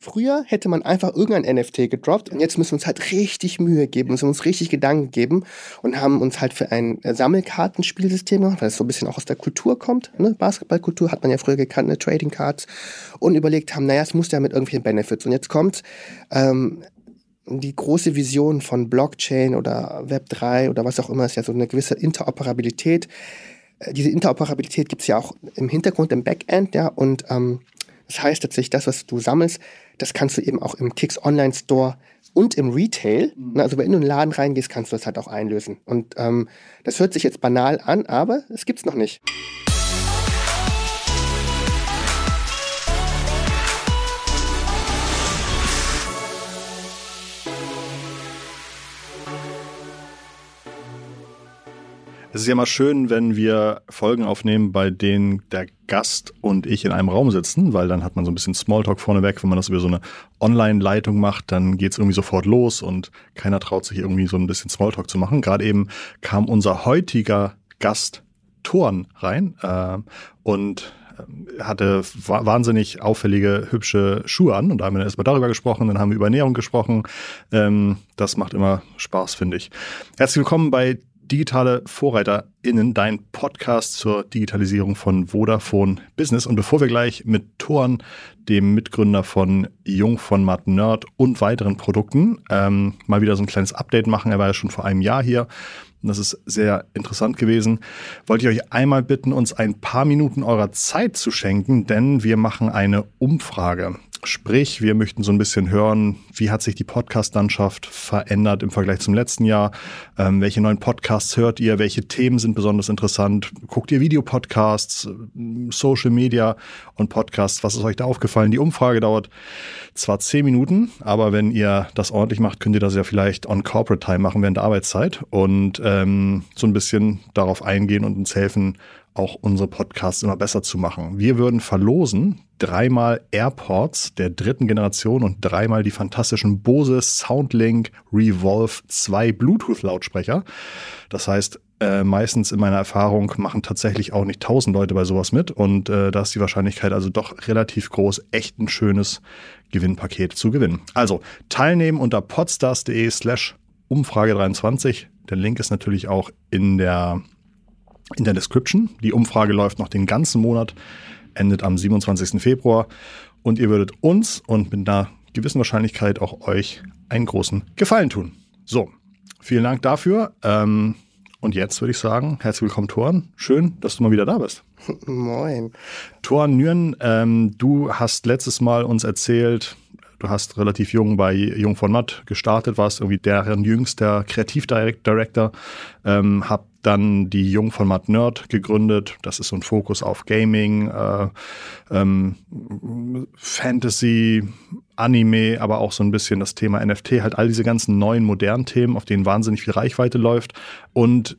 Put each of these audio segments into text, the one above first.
Früher hätte man einfach irgendein NFT gedroppt und jetzt müssen wir uns halt richtig Mühe geben, müssen uns richtig Gedanken geben und haben uns halt für ein äh, Sammelkartenspielsystem gemacht, weil es so ein bisschen auch aus der Kultur kommt. Ne? Basketballkultur hat man ja früher gekannt, ne? Trading Cards und überlegt haben, naja, es muss ja mit irgendwelchen Benefits. Und jetzt kommt ähm, die große Vision von Blockchain oder Web3 oder was auch immer, ist ja so eine gewisse Interoperabilität. Äh, diese Interoperabilität gibt es ja auch im Hintergrund, im Backend, ja, und ähm, das heißt tatsächlich, das, was du sammelst, das kannst du eben auch im Kicks Online Store und im Retail. Mhm. Also wenn du in den Laden reingehst, kannst du das halt auch einlösen. Und ähm, das hört sich jetzt banal an, aber es gibt's noch nicht. Es ist ja mal schön, wenn wir Folgen aufnehmen, bei denen der Gast und ich in einem Raum sitzen, weil dann hat man so ein bisschen Smalltalk vorneweg. Wenn man das über so eine Online-Leitung macht, dann geht es irgendwie sofort los und keiner traut sich irgendwie so ein bisschen Smalltalk zu machen. Gerade eben kam unser heutiger Gast Thorn rein äh, und äh, hatte wahnsinnig auffällige, hübsche Schuhe an. Und da haben wir erstmal darüber gesprochen, dann haben wir über Ernährung gesprochen. Ähm, das macht immer Spaß, finde ich. Herzlich willkommen bei Digitale VorreiterInnen, dein Podcast zur Digitalisierung von Vodafone Business. Und bevor wir gleich mit Thorn, dem Mitgründer von Jung von Matt Nerd und weiteren Produkten, ähm, mal wieder so ein kleines Update machen, er war ja schon vor einem Jahr hier. Und das ist sehr interessant gewesen. Wollte ich euch einmal bitten, uns ein paar Minuten eurer Zeit zu schenken, denn wir machen eine Umfrage. Sprich, wir möchten so ein bisschen hören, wie hat sich die Podcast-Landschaft verändert im Vergleich zum letzten Jahr? Ähm, welche neuen Podcasts hört ihr? Welche Themen sind besonders interessant? Guckt ihr Videopodcasts, Social Media und Podcasts? Was ist euch da aufgefallen? Die Umfrage dauert zwar zehn Minuten, aber wenn ihr das ordentlich macht, könnt ihr das ja vielleicht on Corporate Time machen während der Arbeitszeit und ähm, so ein bisschen darauf eingehen und uns helfen, auch unsere Podcasts immer besser zu machen. Wir würden verlosen dreimal AirPods der dritten Generation und dreimal die fantastischen Bose Soundlink Revolve 2 Bluetooth-Lautsprecher. Das heißt, äh, meistens in meiner Erfahrung machen tatsächlich auch nicht tausend Leute bei sowas mit und äh, da ist die Wahrscheinlichkeit also doch relativ groß, echt ein schönes Gewinnpaket zu gewinnen. Also teilnehmen unter podstars.de slash Umfrage 23. Der Link ist natürlich auch in der in der Description. Die Umfrage läuft noch den ganzen Monat, endet am 27. Februar und ihr würdet uns und mit einer gewissen Wahrscheinlichkeit auch euch einen großen Gefallen tun. So, vielen Dank dafür. Ähm, und jetzt würde ich sagen, herzlich willkommen, Thorn. Schön, dass du mal wieder da bist. Moin. Thorn Nüren, ähm, du hast letztes Mal uns erzählt, du hast relativ jung bei Jung von Matt gestartet, warst irgendwie deren jüngster Kreativdirektor, ähm, hab dann die Jung von Matt Nerd gegründet. Das ist so ein Fokus auf Gaming, äh, ähm, Fantasy, Anime, aber auch so ein bisschen das Thema NFT, halt all diese ganzen neuen modernen Themen, auf denen wahnsinnig viel Reichweite läuft. Und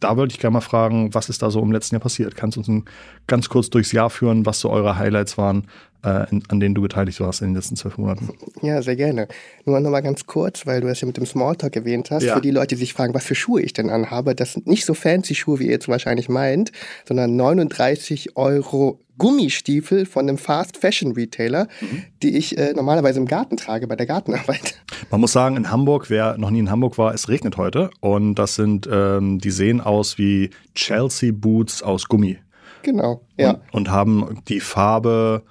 da wollte ich gerne mal fragen, was ist da so im letzten Jahr passiert? Kannst du uns ein, ganz kurz durchs Jahr führen, was so eure Highlights waren, äh, in, an denen du beteiligt warst in den letzten zwölf Monaten? Ja, sehr gerne. Nur noch mal ganz kurz, weil du es ja mit dem Smalltalk erwähnt hast. Ja. Für die Leute, die sich fragen, was für Schuhe ich denn anhabe, das sind nicht so fancy Schuhe, wie ihr jetzt wahrscheinlich meint, sondern 39 Euro Gummistiefel von einem Fast Fashion Retailer, mhm. die ich äh, normalerweise im Garten trage bei der Gartenarbeit. Man muss sagen, in Hamburg, wer noch nie in Hamburg war, es regnet heute und das sind, ähm, die sehen aus wie Chelsea Boots aus Gummi. Genau, ja. Und, und haben die Farbe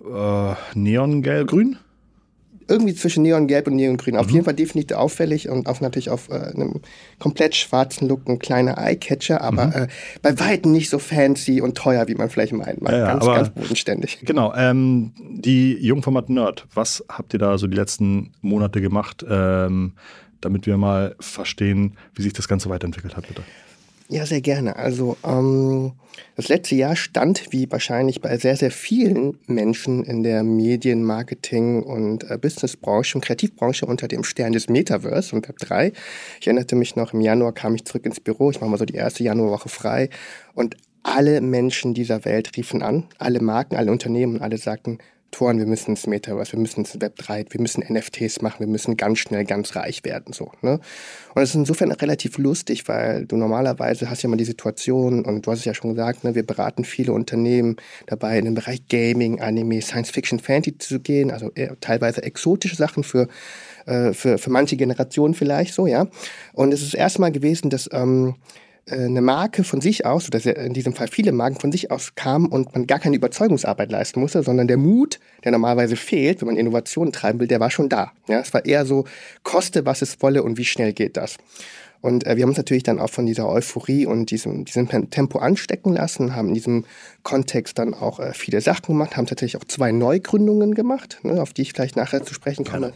äh, Neongelb-Grün? Irgendwie zwischen Neongelb und Neongrün. Auf mhm. jeden Fall definitiv auffällig und auch natürlich auf äh, einem komplett schwarzen Look ein kleiner Eyecatcher, aber mhm. äh, bei weitem nicht so fancy und teuer, wie man vielleicht meint. Ja, ganz, aber, ganz bodenständig. Genau. Ähm, die Jungformat Nerd, was habt ihr da so die letzten Monate gemacht, ähm, damit wir mal verstehen, wie sich das Ganze weiterentwickelt hat, bitte? Ja, sehr gerne. Also ähm, das letzte Jahr stand, wie wahrscheinlich bei sehr, sehr vielen Menschen in der Medien-, Marketing- und äh, Businessbranche und Kreativbranche unter dem Stern des Metaverse und Web3. Ich erinnerte mich noch, im Januar kam ich zurück ins Büro, ich mache mal so die erste Januarwoche frei und alle Menschen dieser Welt riefen an, alle Marken, alle Unternehmen, alle sagten, Investoren, wir müssen ins Metaverse, wir müssen ins Web 3, wir müssen NFTs machen, wir müssen ganz schnell ganz reich werden. so. Ne? Und es ist insofern relativ lustig, weil du normalerweise hast ja mal die Situation, und du hast es ja schon gesagt, ne, wir beraten viele Unternehmen dabei, in den Bereich Gaming, Anime, Science Fiction, Fantasy zu gehen, also teilweise exotische Sachen für äh, für, für manche Generationen vielleicht so, ja. Und es ist erstmal gewesen, dass ähm, äh, eine Marke von sich aus, oder in diesem Fall viele Marken von sich aus kamen und man gar keine Überzeugungsarbeit leisten musste, sondern der Mut, der normalerweise fehlt, wenn man Innovationen treiben will, der war schon da. Ja, es war eher so, koste, was es wolle und wie schnell geht das. Und äh, wir haben uns natürlich dann auch von dieser Euphorie und diesem, diesem Tempo anstecken lassen, haben in diesem Kontext dann auch äh, viele Sachen gemacht, haben tatsächlich auch zwei Neugründungen gemacht, ne, auf die ich vielleicht nachher zu sprechen komme.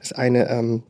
Das eine ähm,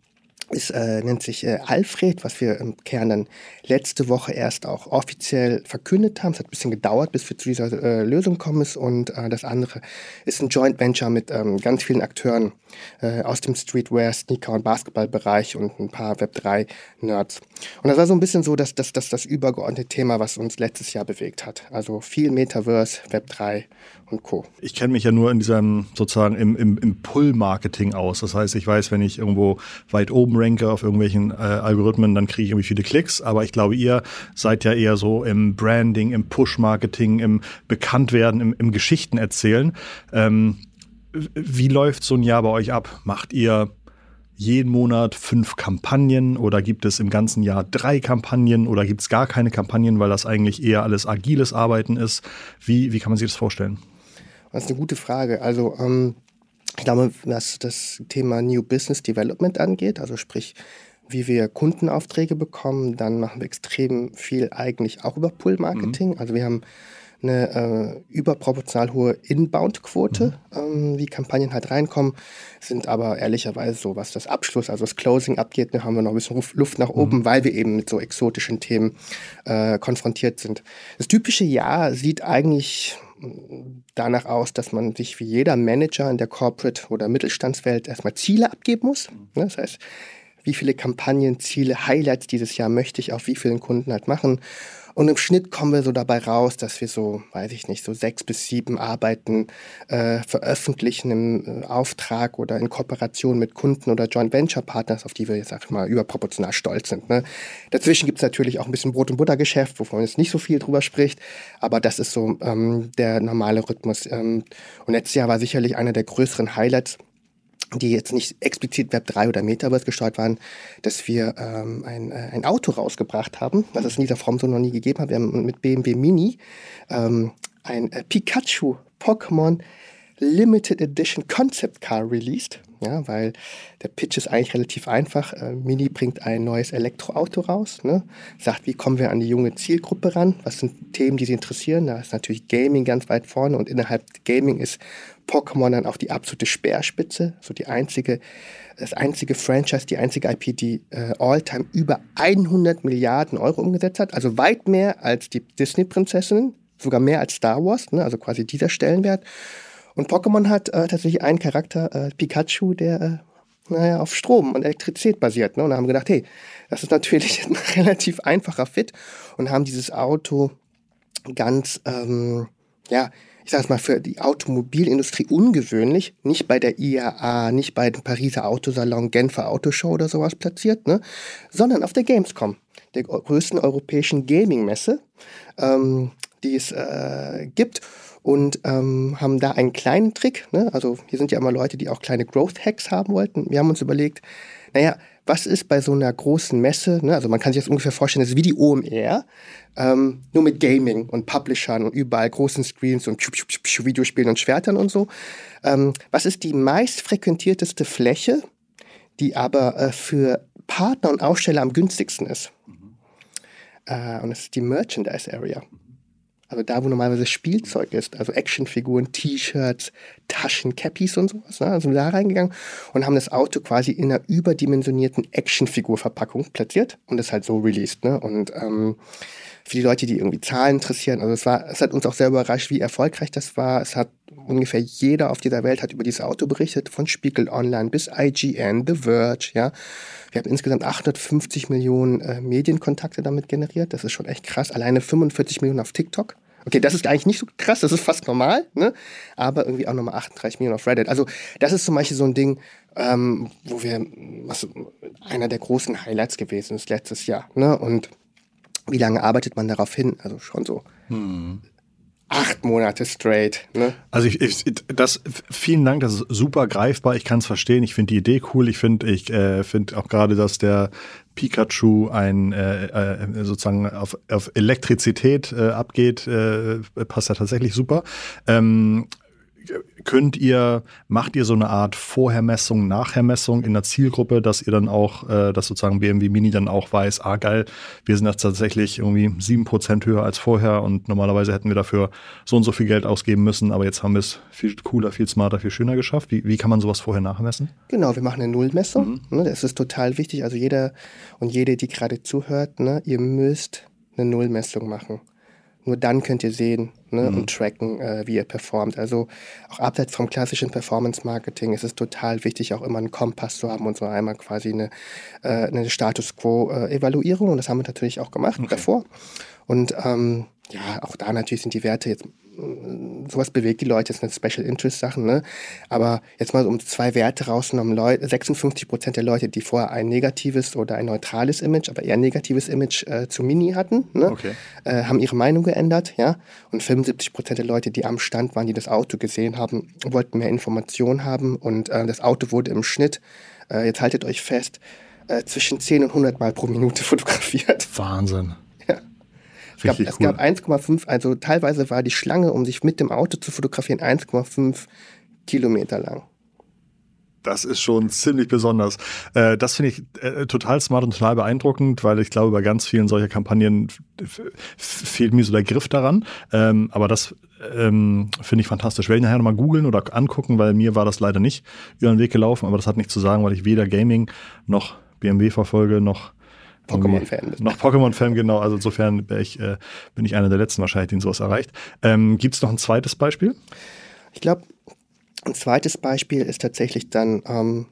ist, äh, nennt sich äh, Alfred, was wir im Kern dann letzte Woche erst auch offiziell verkündet haben. Es hat ein bisschen gedauert, bis wir zu dieser äh, Lösung kommen. Ist. Und äh, das andere ist ein Joint Venture mit ähm, ganz vielen Akteuren äh, aus dem Streetwear, Sneaker- und Basketballbereich und ein paar Web3-Nerds. Und das war so ein bisschen so dass, dass, dass das übergeordnete Thema, was uns letztes Jahr bewegt hat. Also viel Metaverse, Web3 und Co. Ich kenne mich ja nur in diesem sozusagen im, im, im Pull-Marketing aus. Das heißt, ich weiß, wenn ich irgendwo weit oben ranke auf irgendwelchen äh, Algorithmen, dann kriege ich irgendwie viele Klicks. Aber ich glaube, ihr seid ja eher so im Branding, im Push-Marketing, im Bekanntwerden, im, im Geschichten erzählen. Ähm, wie läuft so ein Jahr bei euch ab? Macht ihr jeden Monat fünf Kampagnen oder gibt es im ganzen Jahr drei Kampagnen oder gibt es gar keine Kampagnen, weil das eigentlich eher alles agiles Arbeiten ist? Wie, wie kann man sich das vorstellen? Das ist eine gute Frage. Also ähm, ich glaube, was das Thema New Business Development angeht, also sprich, wie wir Kundenaufträge bekommen, dann machen wir extrem viel eigentlich auch über Pull-Marketing. Mhm. Also wir haben eine äh, überproportional hohe Inbound-Quote, mhm. ähm, wie Kampagnen halt reinkommen, sind aber ehrlicherweise so, was das Abschluss, also das Closing abgeht, da haben wir noch ein bisschen Luft nach oben, mhm. weil wir eben mit so exotischen Themen äh, konfrontiert sind. Das typische Jahr sieht eigentlich danach aus, dass man sich wie jeder Manager in der Corporate- oder Mittelstandswelt erstmal Ziele abgeben muss. Mhm. Das heißt, wie viele Kampagnen, Ziele, Highlights dieses Jahr möchte ich auf wie vielen Kunden halt machen. Und im Schnitt kommen wir so dabei raus, dass wir so, weiß ich nicht, so sechs bis sieben Arbeiten äh, veröffentlichen im äh, Auftrag oder in Kooperation mit Kunden oder Joint Venture Partners, auf die wir jetzt, sag ich mal, überproportional stolz sind. Ne? Dazwischen gibt es natürlich auch ein bisschen Brot- und Buttergeschäft, wovon jetzt nicht so viel drüber spricht, aber das ist so ähm, der normale Rhythmus. Ähm, und letztes Jahr war sicherlich einer der größeren Highlights die jetzt nicht explizit Web 3 oder Metaverse gesteuert waren, dass wir ähm, ein, äh, ein Auto rausgebracht haben, was es in dieser Form so noch nie gegeben hat. Wir haben mit BMW Mini ähm, ein äh, Pikachu Pokémon Limited Edition Concept Car released. Ja, weil der Pitch ist eigentlich relativ einfach. Äh, Mini bringt ein neues Elektroauto raus, ne? sagt, wie kommen wir an die junge Zielgruppe ran? Was sind Themen, die sie interessieren? Da ist natürlich Gaming ganz weit vorne und innerhalb Gaming ist Pokémon dann auch die absolute Speerspitze, so die einzige, das einzige Franchise, die einzige IP, die äh, All-Time über 100 Milliarden Euro umgesetzt hat, also weit mehr als die Disney-Prinzessinnen, sogar mehr als Star Wars, ne? also quasi dieser Stellenwert. Und Pokémon hat äh, tatsächlich einen Charakter, äh, Pikachu, der äh, naja, auf Strom und Elektrizität basiert. Ne? Und haben gedacht, hey, das ist natürlich ein relativ einfacher Fit und haben dieses Auto ganz, ähm, ja, ich sage es mal, für die Automobilindustrie ungewöhnlich, nicht bei der IAA, nicht bei dem Pariser Autosalon, Genfer Autoshow oder sowas platziert, ne? sondern auf der Gamescom, der größten europäischen Gaming-Messe, ähm, die es äh, gibt und ähm, haben da einen kleinen Trick. Ne? Also hier sind ja immer Leute, die auch kleine Growth-Hacks haben wollten. Wir haben uns überlegt, naja, was ist bei so einer großen Messe, ne? also man kann sich das ungefähr vorstellen, das ist wie die OMR, ähm, nur mit Gaming und Publishern und überall großen Screens und Videospielen und Schwertern und so. Ähm, was ist die meist frequentierteste Fläche, die aber äh, für Partner und Aussteller am günstigsten ist? Mhm. Äh, und das ist die Merchandise Area. Also da, wo normalerweise Spielzeug ist, also Actionfiguren, T-Shirts, Taschen, Cappies und sowas. Ne? Sind da reingegangen und haben das Auto quasi in einer überdimensionierten Actionfigurverpackung platziert und das halt so released. Ne? Und ähm, für die Leute, die irgendwie Zahlen interessieren, also es war, es hat uns auch sehr überrascht, wie erfolgreich das war. Es hat ungefähr jeder auf dieser Welt hat über dieses Auto berichtet, von Spiegel Online bis IGN, The Verge, ja. Wir haben insgesamt 850 Millionen äh, Medienkontakte damit generiert. Das ist schon echt krass. Alleine 45 Millionen auf TikTok. Okay, das ist eigentlich nicht so krass, das ist fast normal, ne? aber irgendwie auch nochmal 38 Millionen auf Reddit. Also das ist zum Beispiel so ein Ding, ähm, wo wir, was einer der großen Highlights gewesen ist letztes Jahr. Ne? Und wie lange arbeitet man darauf hin? Also schon so hm acht Monate straight. Ne? Also ich, ich, das, vielen Dank, das ist super greifbar. Ich kann es verstehen. Ich finde die Idee cool. Ich finde, ich äh, finde auch gerade, dass der Pikachu ein äh, äh, sozusagen auf, auf Elektrizität äh, abgeht, äh, passt ja tatsächlich super. Ähm, könnt ihr, macht ihr so eine Art Vorhermessung, Nachhermessung in der Zielgruppe, dass ihr dann auch, äh, dass sozusagen BMW Mini dann auch weiß, ah geil, wir sind jetzt tatsächlich irgendwie sieben Prozent höher als vorher und normalerweise hätten wir dafür so und so viel Geld ausgeben müssen, aber jetzt haben wir es viel cooler, viel smarter, viel schöner geschafft. Wie, wie kann man sowas vorher nachmessen? Genau, wir machen eine Nullmessung. Mhm. Ne, das ist total wichtig. Also jeder und jede, die gerade zuhört, ne, ihr müsst eine Nullmessung machen. Nur dann könnt ihr sehen ne, mhm. und tracken, äh, wie ihr performt. Also auch abseits vom klassischen Performance-Marketing ist es total wichtig, auch immer einen Kompass zu haben und so einmal quasi eine, äh, eine Status Quo-Evaluierung. und das haben wir natürlich auch gemacht okay. davor. Und ähm, ja, auch da natürlich sind die Werte jetzt sowas bewegt die Leute, das sind Special Interest Sachen, ne? Aber jetzt mal um zwei Werte rausgenommen, Leute, 56 Prozent der Leute, die vorher ein negatives oder ein neutrales Image, aber eher negatives Image äh, zu Mini hatten, ne? okay. äh, haben ihre Meinung geändert, ja? Und 75 Prozent der Leute, die am Stand waren, die das Auto gesehen haben, wollten mehr Informationen haben und äh, das Auto wurde im Schnitt, äh, jetzt haltet euch fest, äh, zwischen 10 und 100 Mal pro Minute fotografiert. Wahnsinn. Es gab, cool. gab 1,5, also teilweise war die Schlange, um sich mit dem Auto zu fotografieren, 1,5 Kilometer lang. Das ist schon ziemlich besonders. Äh, das finde ich äh, total smart und total beeindruckend, weil ich glaube, bei ganz vielen solcher Kampagnen fehlt mir so der Griff daran. Ähm, aber das ähm, finde ich fantastisch. Werde ich nachher nochmal googeln oder angucken, weil mir war das leider nicht über den Weg gelaufen. Aber das hat nichts zu sagen, weil ich weder Gaming noch BMW verfolge, noch Pokémon-Fan bist. Noch Pokémon-Fan, genau. Also insofern ich, äh, bin ich einer der letzten wahrscheinlich, den sowas erreicht. Ähm, Gibt es noch ein zweites Beispiel? Ich glaube, ein zweites Beispiel ist tatsächlich dann, ähm,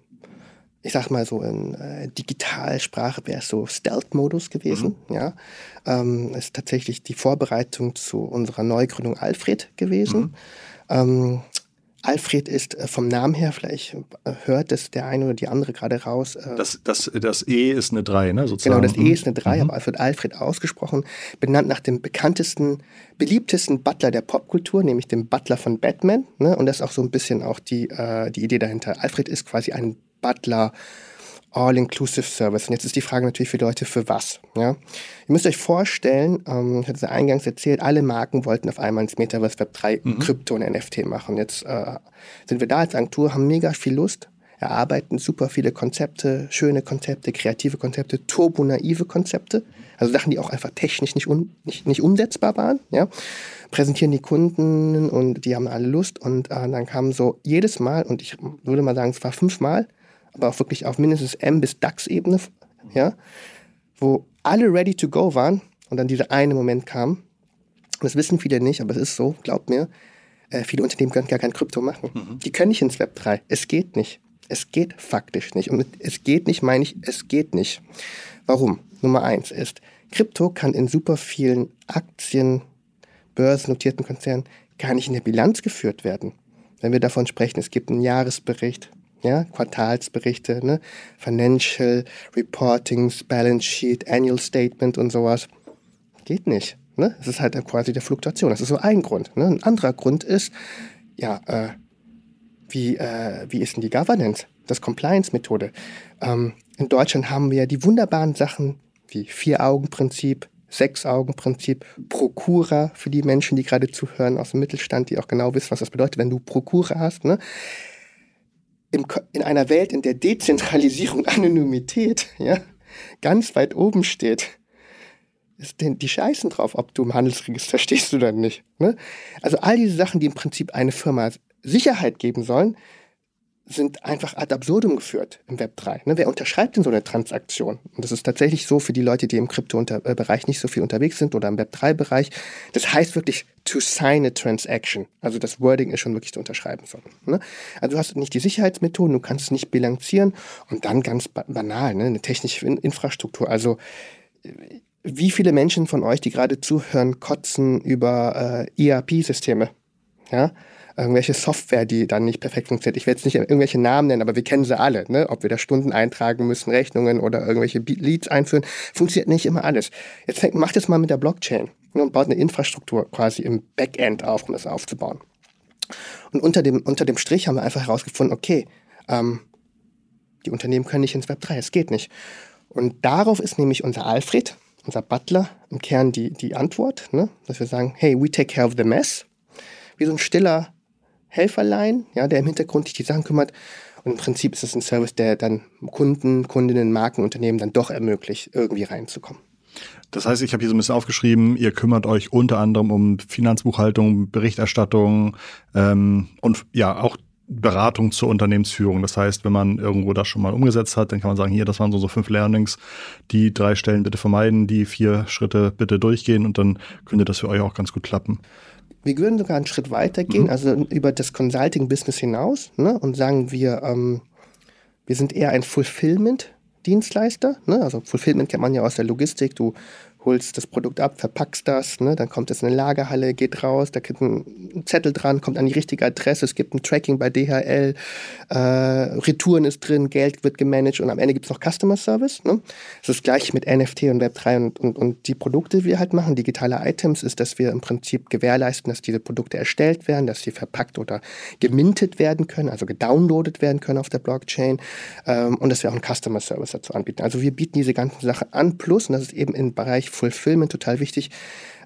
ich sag mal so in äh, Digitalsprache wäre es so Stealth-Modus gewesen. Mhm. Ja, ähm, ist tatsächlich die Vorbereitung zu unserer Neugründung Alfred gewesen. Mhm. Ähm, Alfred ist äh, vom Namen her, vielleicht äh, hört es der eine oder die andere gerade raus. Äh, das, das, das E ist eine 3, ne? Sozusagen. Genau, das E ist eine 3, mhm. aber wird Alfred ausgesprochen, benannt nach dem bekanntesten, beliebtesten Butler der Popkultur, nämlich dem Butler von Batman. Ne? Und das ist auch so ein bisschen auch die, äh, die Idee dahinter. Alfred ist quasi ein Butler All-Inclusive Service. Und jetzt ist die Frage natürlich für Leute, für was? Ja? Ihr müsst euch vorstellen, ähm, ich hatte es ja eingangs erzählt, alle Marken wollten auf einmal ins Metaverse Web 3 mhm. Krypto und NFT machen. Jetzt äh, sind wir da als Agentur, haben mega viel Lust, erarbeiten super viele Konzepte, schöne Konzepte, kreative Konzepte, turbo-naive Konzepte, also Sachen, die auch einfach technisch nicht, un, nicht, nicht umsetzbar waren, ja, präsentieren die Kunden und die haben alle Lust und äh, dann kam so jedes Mal, und ich würde mal sagen, es war fünfmal, aber auch wirklich auf mindestens M bis DAX-Ebene, ja, wo alle ready to go waren und dann dieser eine Moment kam. Das wissen viele nicht, aber es ist so, glaubt mir, äh, viele Unternehmen können gar kein Krypto machen. Mhm. Die können nicht ins Web 3. Es geht nicht. Es geht faktisch nicht. Und mit es geht nicht meine ich, es geht nicht. Warum? Nummer eins ist, Krypto kann in super vielen Aktien, börsennotierten Konzernen gar nicht in der Bilanz geführt werden. Wenn wir davon sprechen, es gibt einen Jahresbericht, ja, Quartalsberichte, ne? Financial Reportings, Balance Sheet, Annual Statement und sowas. Geht nicht. Ne? Das ist halt quasi der Fluktuation. Das ist so ein Grund. Ne? Ein anderer Grund ist, ja, äh, wie, äh, wie ist denn die Governance, das Compliance-Methode? Ähm, in Deutschland haben wir ja die wunderbaren Sachen wie Vier-Augen-Prinzip, Sechs-Augen-Prinzip, Prokura für die Menschen, die gerade zuhören aus dem Mittelstand, die auch genau wissen, was das bedeutet, wenn du Prokura hast. Ne? Im, in einer Welt, in der Dezentralisierung, Anonymität ja, ganz weit oben steht, ist denn die scheißen drauf, ob du im Handelsregister stehst oder nicht. Ne? Also all diese Sachen, die im Prinzip eine Firma Sicherheit geben sollen, sind einfach ad absurdum geführt im Web 3. Ne? Wer unterschreibt denn so eine Transaktion? Und das ist tatsächlich so für die Leute, die im Krypto-Bereich nicht so viel unterwegs sind oder im Web 3-Bereich. Das heißt wirklich to sign a transaction. Also das Wording ist schon wirklich zu unterschreiben. So, ne? Also du hast nicht die Sicherheitsmethoden, du kannst es nicht bilanzieren und dann ganz banal, ne? eine technische Infrastruktur. Also wie viele Menschen von euch, die gerade zuhören, kotzen über äh, ERP-Systeme? Ja, irgendwelche Software, die dann nicht perfekt funktioniert. Ich werde jetzt nicht irgendwelche Namen nennen, aber wir kennen sie alle. Ne? Ob wir da Stunden eintragen müssen, Rechnungen oder irgendwelche Leads einführen, funktioniert nicht immer alles. Jetzt fängt, macht es mal mit der Blockchain ne, und baut eine Infrastruktur quasi im Backend auf, um das aufzubauen. Und unter dem, unter dem Strich haben wir einfach herausgefunden, okay, ähm, die Unternehmen können nicht ins Web 3, es geht nicht. Und darauf ist nämlich unser Alfred, unser Butler, im Kern die, die Antwort, ne? dass wir sagen, hey, we take care of the mess. Wie so ein stiller Helferlein, ja, der im Hintergrund sich die Sachen kümmert. Und im Prinzip ist es ein Service, der dann Kunden, Kundinnen, Markenunternehmen dann doch ermöglicht, irgendwie reinzukommen. Das heißt, ich habe hier so ein bisschen aufgeschrieben, ihr kümmert euch unter anderem um Finanzbuchhaltung, Berichterstattung ähm, und ja auch Beratung zur Unternehmensführung. Das heißt, wenn man irgendwo das schon mal umgesetzt hat, dann kann man sagen, hier, das waren so, so fünf Learnings, die drei Stellen bitte vermeiden, die vier Schritte bitte durchgehen und dann könnte das für euch auch ganz gut klappen. Wir würden sogar einen Schritt weiter gehen, mhm. also über das Consulting-Business hinaus ne, und sagen wir, ähm, wir sind eher ein Fulfillment-Dienstleister. Ne? Also Fulfillment kennt man ja aus der Logistik. Du holst das Produkt ab, verpackst das, ne? dann kommt es in eine Lagerhalle, geht raus, da gibt ein Zettel dran, kommt an die richtige Adresse, es gibt ein Tracking bei DHL, äh, Retouren ist drin, Geld wird gemanagt und am Ende gibt es noch Customer Service. Ne? Das ist gleich mit NFT und Web3 und, und, und die Produkte, die wir halt machen, digitale Items, ist, dass wir im Prinzip gewährleisten, dass diese Produkte erstellt werden, dass sie verpackt oder gemintet werden können, also gedownloadet werden können auf der Blockchain ähm, und dass wir auch einen Customer Service dazu anbieten. Also wir bieten diese ganzen Sachen an, plus, und das ist eben im Bereich Fulfillment total wichtig,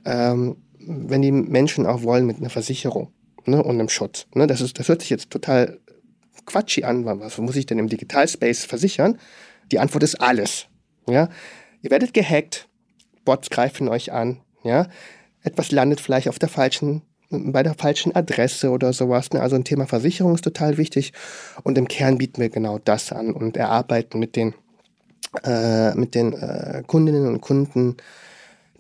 ähm, wenn die Menschen auch wollen mit einer Versicherung ne, und einem Schutz. Ne, das, ist, das hört sich jetzt total quatschig an. Was muss ich denn im Digitalspace versichern? Die Antwort ist alles. Ja? Ihr werdet gehackt, Bots greifen euch an, ja? etwas landet vielleicht auf der falschen bei der falschen Adresse oder sowas. Ne? Also ein Thema Versicherung ist total wichtig. Und im Kern bieten wir genau das an und erarbeiten mit den äh, mit den äh, Kundinnen und Kunden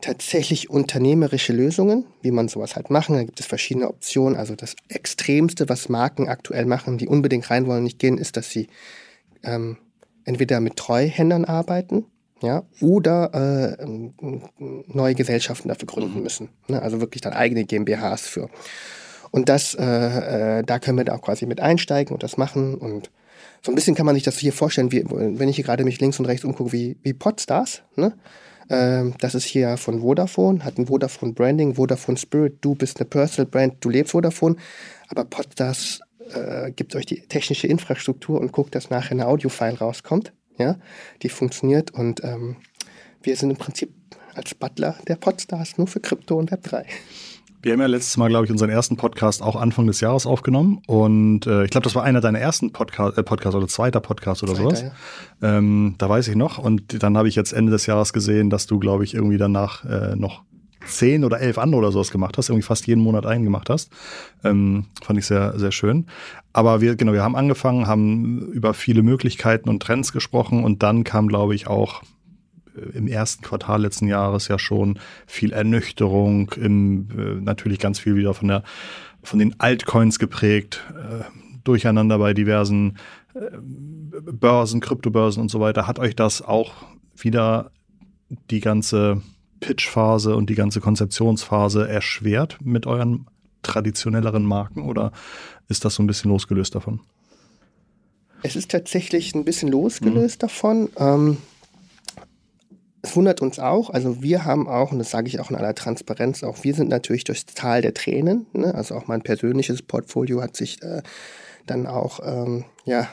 tatsächlich unternehmerische Lösungen, wie man sowas halt machen. Da gibt es verschiedene Optionen. Also das Extremste, was Marken aktuell machen, die unbedingt rein wollen, nicht gehen, ist, dass sie ähm, entweder mit Treuhändern arbeiten, ja, oder äh, neue Gesellschaften dafür gründen müssen. Ne? Also wirklich dann eigene GmbHs für. Und das, äh, äh, da können wir da auch quasi mit einsteigen und das machen und so ein bisschen kann man sich das hier vorstellen, wie, wenn ich hier gerade mich links und rechts umgucke, wie, wie Podstars. Ne? Ähm, das ist hier von Vodafone, hat ein Vodafone Branding, Vodafone Spirit. Du bist eine Personal Brand, du lebst Vodafone. Aber Podstars äh, gibt euch die technische Infrastruktur und guckt, dass nachher eine Audiofile rauskommt. Ja? Die funktioniert und ähm, wir sind im Prinzip als Butler der Podstars nur für Krypto und Web3. Wir haben ja letztes Mal, glaube ich, unseren ersten Podcast auch Anfang des Jahres aufgenommen. Und äh, ich glaube, das war einer deiner ersten Podcast, äh, Podcasts oder zweiter Podcast oder Zweiter, sowas. Ja. Ähm, da weiß ich noch. Und dann habe ich jetzt Ende des Jahres gesehen, dass du, glaube ich, irgendwie danach äh, noch zehn oder elf andere oder sowas gemacht hast, irgendwie fast jeden Monat einen gemacht hast. Ähm, fand ich sehr, sehr schön. Aber wir, genau, wir haben angefangen, haben über viele Möglichkeiten und Trends gesprochen und dann kam, glaube ich, auch im ersten Quartal letzten Jahres ja schon viel Ernüchterung, im, äh, natürlich ganz viel wieder von der von den Altcoins geprägt, äh, Durcheinander bei diversen äh, Börsen, Kryptobörsen und so weiter. Hat euch das auch wieder die ganze Pitch-Phase und die ganze Konzeptionsphase erschwert mit euren traditionelleren Marken oder ist das so ein bisschen losgelöst davon? Es ist tatsächlich ein bisschen losgelöst mhm. davon. Ähm, es wundert uns auch, also wir haben auch, und das sage ich auch in aller Transparenz, auch wir sind natürlich durchs Tal der Tränen, ne? also auch mein persönliches Portfolio hat sich äh, dann auch, ähm, ja,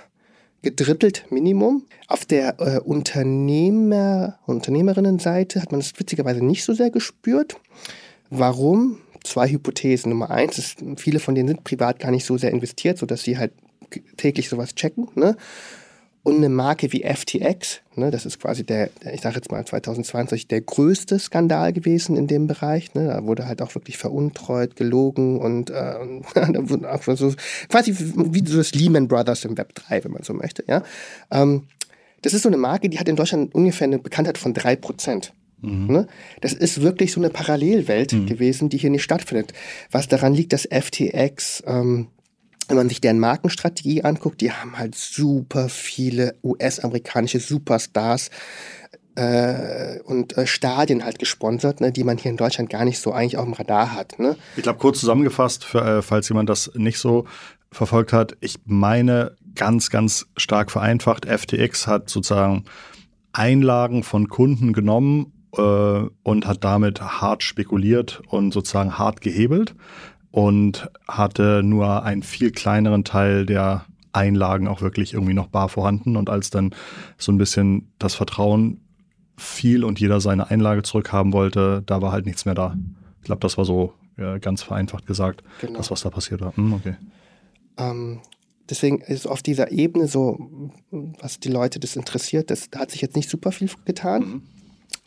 gedrittelt Minimum. Auf der äh, Unternehmer, Unternehmerinnenseite hat man das witzigerweise nicht so sehr gespürt. Warum? Zwei Hypothesen. Nummer eins ist, viele von denen sind privat gar nicht so sehr investiert, sodass sie halt täglich sowas checken. Ne? Und eine Marke wie FTX, ne, das ist quasi der, ich sage jetzt mal 2020, der größte Skandal gewesen in dem Bereich. Ne, da wurde halt auch wirklich veruntreut, gelogen und äh, da wurden auch so, quasi wie so das Lehman Brothers im Web 3, wenn man so möchte. Ja? Ähm, das ist so eine Marke, die hat in Deutschland ungefähr eine Bekanntheit von 3%. Mhm. Ne? Das ist wirklich so eine Parallelwelt mhm. gewesen, die hier nicht stattfindet. Was daran liegt, dass FTX ähm, wenn man sich deren Markenstrategie anguckt, die haben halt super viele US-amerikanische Superstars äh, und äh, Stadien halt gesponsert, ne, die man hier in Deutschland gar nicht so eigentlich auf dem Radar hat. Ne? Ich glaube, kurz zusammengefasst, für, äh, falls jemand das nicht so verfolgt hat, ich meine ganz, ganz stark vereinfacht, FTX hat sozusagen Einlagen von Kunden genommen äh, und hat damit hart spekuliert und sozusagen hart gehebelt und hatte nur einen viel kleineren Teil der Einlagen auch wirklich irgendwie noch bar vorhanden. Und als dann so ein bisschen das Vertrauen fiel und jeder seine Einlage zurückhaben wollte, da war halt nichts mehr da. Ich glaube, das war so ja, ganz vereinfacht gesagt, genau. das, was da passiert war. Hm, okay. Ähm, deswegen ist auf dieser Ebene so, was die Leute das interessiert, das da hat sich jetzt nicht super viel getan. Mhm.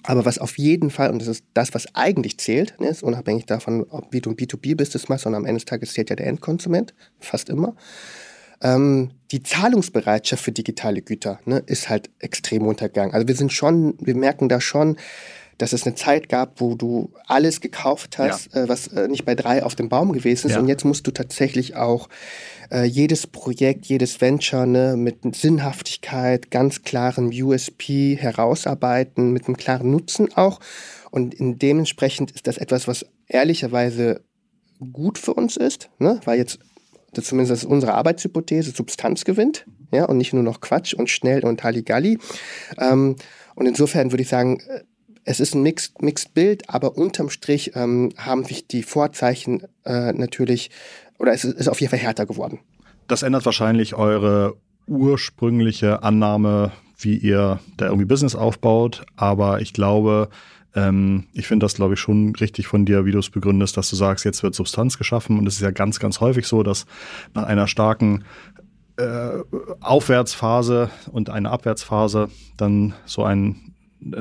Aber was auf jeden Fall, und das ist das, was eigentlich zählt, ne, ist unabhängig davon, ob wie du ein B2B-Business machst, sondern am Ende des Tages zählt ja der Endkonsument, fast immer. Ähm, die Zahlungsbereitschaft für digitale Güter ne, ist halt extrem untergegangen. Also wir sind schon, wir merken da schon, dass es eine Zeit gab, wo du alles gekauft hast, ja. äh, was äh, nicht bei drei auf dem Baum gewesen ist. Ja. Und jetzt musst du tatsächlich auch äh, jedes Projekt, jedes Venture ne, mit Sinnhaftigkeit, ganz klarem USP herausarbeiten, mit einem klaren Nutzen auch. Und in dementsprechend ist das etwas, was ehrlicherweise gut für uns ist, ne? weil jetzt das zumindest das ist unsere Arbeitshypothese, Substanz gewinnt, ja, und nicht nur noch Quatsch und schnell und Halligalli. Ähm, und insofern würde ich sagen, äh, es ist ein Mixed, Mixed Bild, aber unterm Strich ähm, haben sich die Vorzeichen äh, natürlich, oder es ist auf jeden Fall härter geworden. Das ändert wahrscheinlich eure ursprüngliche Annahme, wie ihr da irgendwie Business aufbaut, aber ich glaube, ähm, ich finde das, glaube ich, schon richtig von dir, wie du es begründest, dass du sagst, jetzt wird Substanz geschaffen. Und es ist ja ganz, ganz häufig so, dass nach einer starken äh, Aufwärtsphase und einer Abwärtsphase dann so ein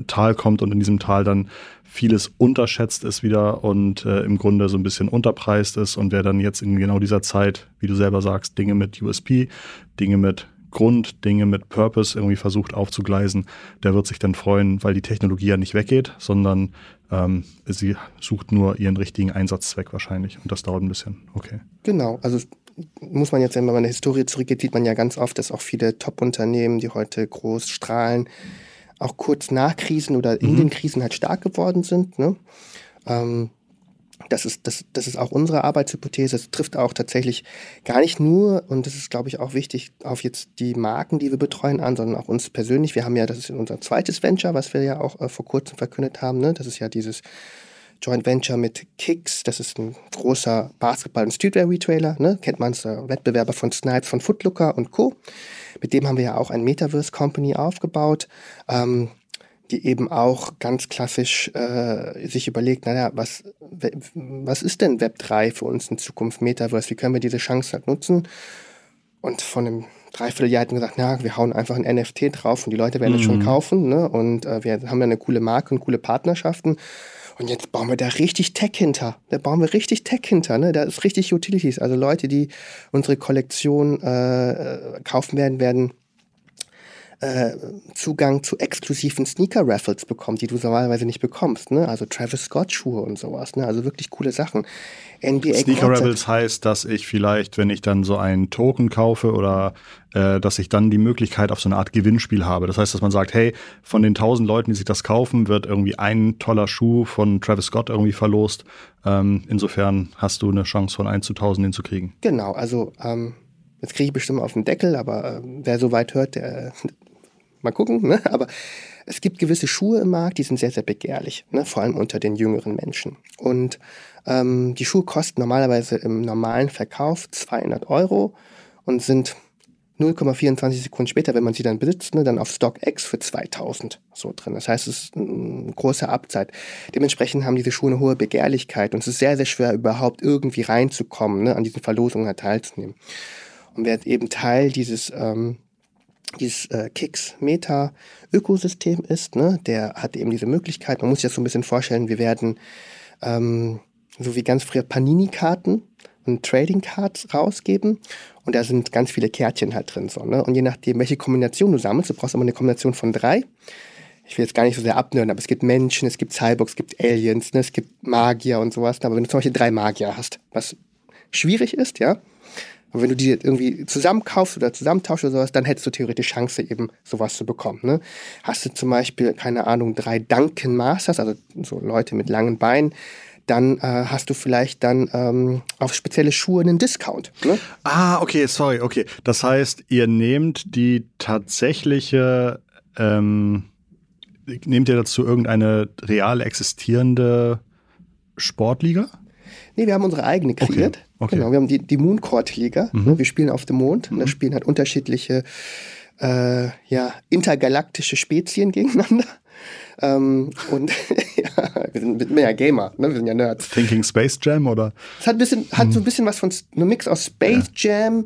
Tal kommt und in diesem Tal dann vieles unterschätzt ist wieder und äh, im Grunde so ein bisschen unterpreist ist und wer dann jetzt in genau dieser Zeit, wie du selber sagst, Dinge mit USP, Dinge mit Grund, Dinge mit Purpose irgendwie versucht aufzugleisen, der wird sich dann freuen, weil die Technologie ja nicht weggeht, sondern ähm, sie sucht nur ihren richtigen Einsatzzweck wahrscheinlich und das dauert ein bisschen. Okay. Genau, also muss man jetzt, wenn man in der Historie zurückgeht, sieht man ja ganz oft, dass auch viele Top-Unternehmen, die heute groß strahlen, auch kurz nach Krisen oder in mhm. den Krisen halt stark geworden sind. Ne? Ähm, das ist, das, das ist auch unsere Arbeitshypothese. Es trifft auch tatsächlich gar nicht nur, und das ist, glaube ich, auch wichtig, auf jetzt die Marken, die wir betreuen, an, sondern auch uns persönlich. Wir haben ja, das ist unser zweites Venture, was wir ja auch äh, vor kurzem verkündet haben. Ne? Das ist ja dieses Joint Venture mit Kicks. Das ist ein großer Basketball- und Streetwear-Retailer. Ne? Kennt man es, der Wettbewerber von Snipes, von Footlooker und Co. Mit dem haben wir ja auch ein Metaverse Company aufgebaut. Ähm, die eben auch ganz klassisch äh, sich überlegt, naja, was, was ist denn Web 3 für uns in Zukunft, Metaverse, wie können wir diese Chance halt nutzen? Und von einem Dreivierteljahr hatten wir gesagt, na, wir hauen einfach ein NFT drauf und die Leute werden es mhm. schon kaufen. Ne? Und äh, wir haben ja eine coole Marke und coole Partnerschaften. Und jetzt bauen wir da richtig Tech hinter. Da bauen wir richtig Tech hinter. Ne? Da ist richtig Utilities. Also Leute, die unsere Kollektion äh, äh kaufen werden, werden äh, Zugang zu exklusiven Sneaker-Raffles bekommt, die du normalerweise nicht bekommst. Ne? Also Travis Scott-Schuhe und sowas. Ne? Also wirklich coole Sachen. NBA Sneaker Raffles heißt, dass ich vielleicht, wenn ich dann so einen Token kaufe oder äh, dass ich dann die Möglichkeit auf so eine Art Gewinnspiel habe. Das heißt, dass man sagt, hey, von den tausend Leuten, die sich das kaufen, wird irgendwie ein toller Schuh von Travis Scott irgendwie verlost. Ähm, insofern hast du eine Chance von 1 zu 1000 den zu kriegen. Genau, also ähm, jetzt kriege ich bestimmt auf den Deckel, aber äh, wer so weit hört, der, mal gucken. Ne? Aber es gibt gewisse Schuhe im Markt, die sind sehr, sehr begehrlich, ne? vor allem unter den jüngeren Menschen. Und ähm, die Schuhe kosten normalerweise im normalen Verkauf 200 Euro und sind 0,24 Sekunden später, wenn man sie dann besitzt, ne, dann auf StockX für 2000 so drin. Das heißt, es ist eine große Abzeit. Dementsprechend haben diese Schuhe eine hohe Begehrlichkeit und es ist sehr, sehr schwer, überhaupt irgendwie reinzukommen, ne, an diesen Verlosungen teilzunehmen. Und wer eben Teil dieses ähm, dieses äh, Kicks-Meta-Ökosystem ist, ne, der hat eben diese Möglichkeit. Man muss sich das so ein bisschen vorstellen, wir werden ähm, so wie ganz früher Panini-Karten und Trading-Cards rausgeben und da sind ganz viele Kärtchen halt drin. So, ne? Und je nachdem, welche Kombination du sammelst, du brauchst immer eine Kombination von drei. Ich will jetzt gar nicht so sehr abnören, aber es gibt Menschen, es gibt Cyborgs, es gibt Aliens, ne? es gibt Magier und sowas. Aber wenn du zum Beispiel drei Magier hast, was schwierig ist, ja, Und wenn du die irgendwie zusammenkaufst oder zusammentauschst oder sowas, dann hättest du theoretisch Chance, eben sowas zu bekommen. Ne? Hast du zum Beispiel, keine Ahnung, drei Duncan Masters, also so Leute mit langen Beinen, dann äh, hast du vielleicht dann ähm, auf spezielle Schuhe einen Discount. Ne? Ah, okay, sorry, okay. Das heißt, ihr nehmt die tatsächliche, ähm, nehmt ihr dazu irgendeine real existierende Sportliga? Nee, wir haben unsere eigene kreiert. Okay. Okay. Genau, wir haben die, die Mooncourt-Liga. Mhm. Ne? Wir spielen auf dem Mond. Mhm. Da spielen halt unterschiedliche äh, ja, intergalaktische Spezien gegeneinander. Ähm, und ja, wir sind mehr Gamer, ne? wir sind ja Nerds. Thinking Space Jam oder? Es hat, ein bisschen, hat so ein bisschen was von einem Mix aus Space ja. Jam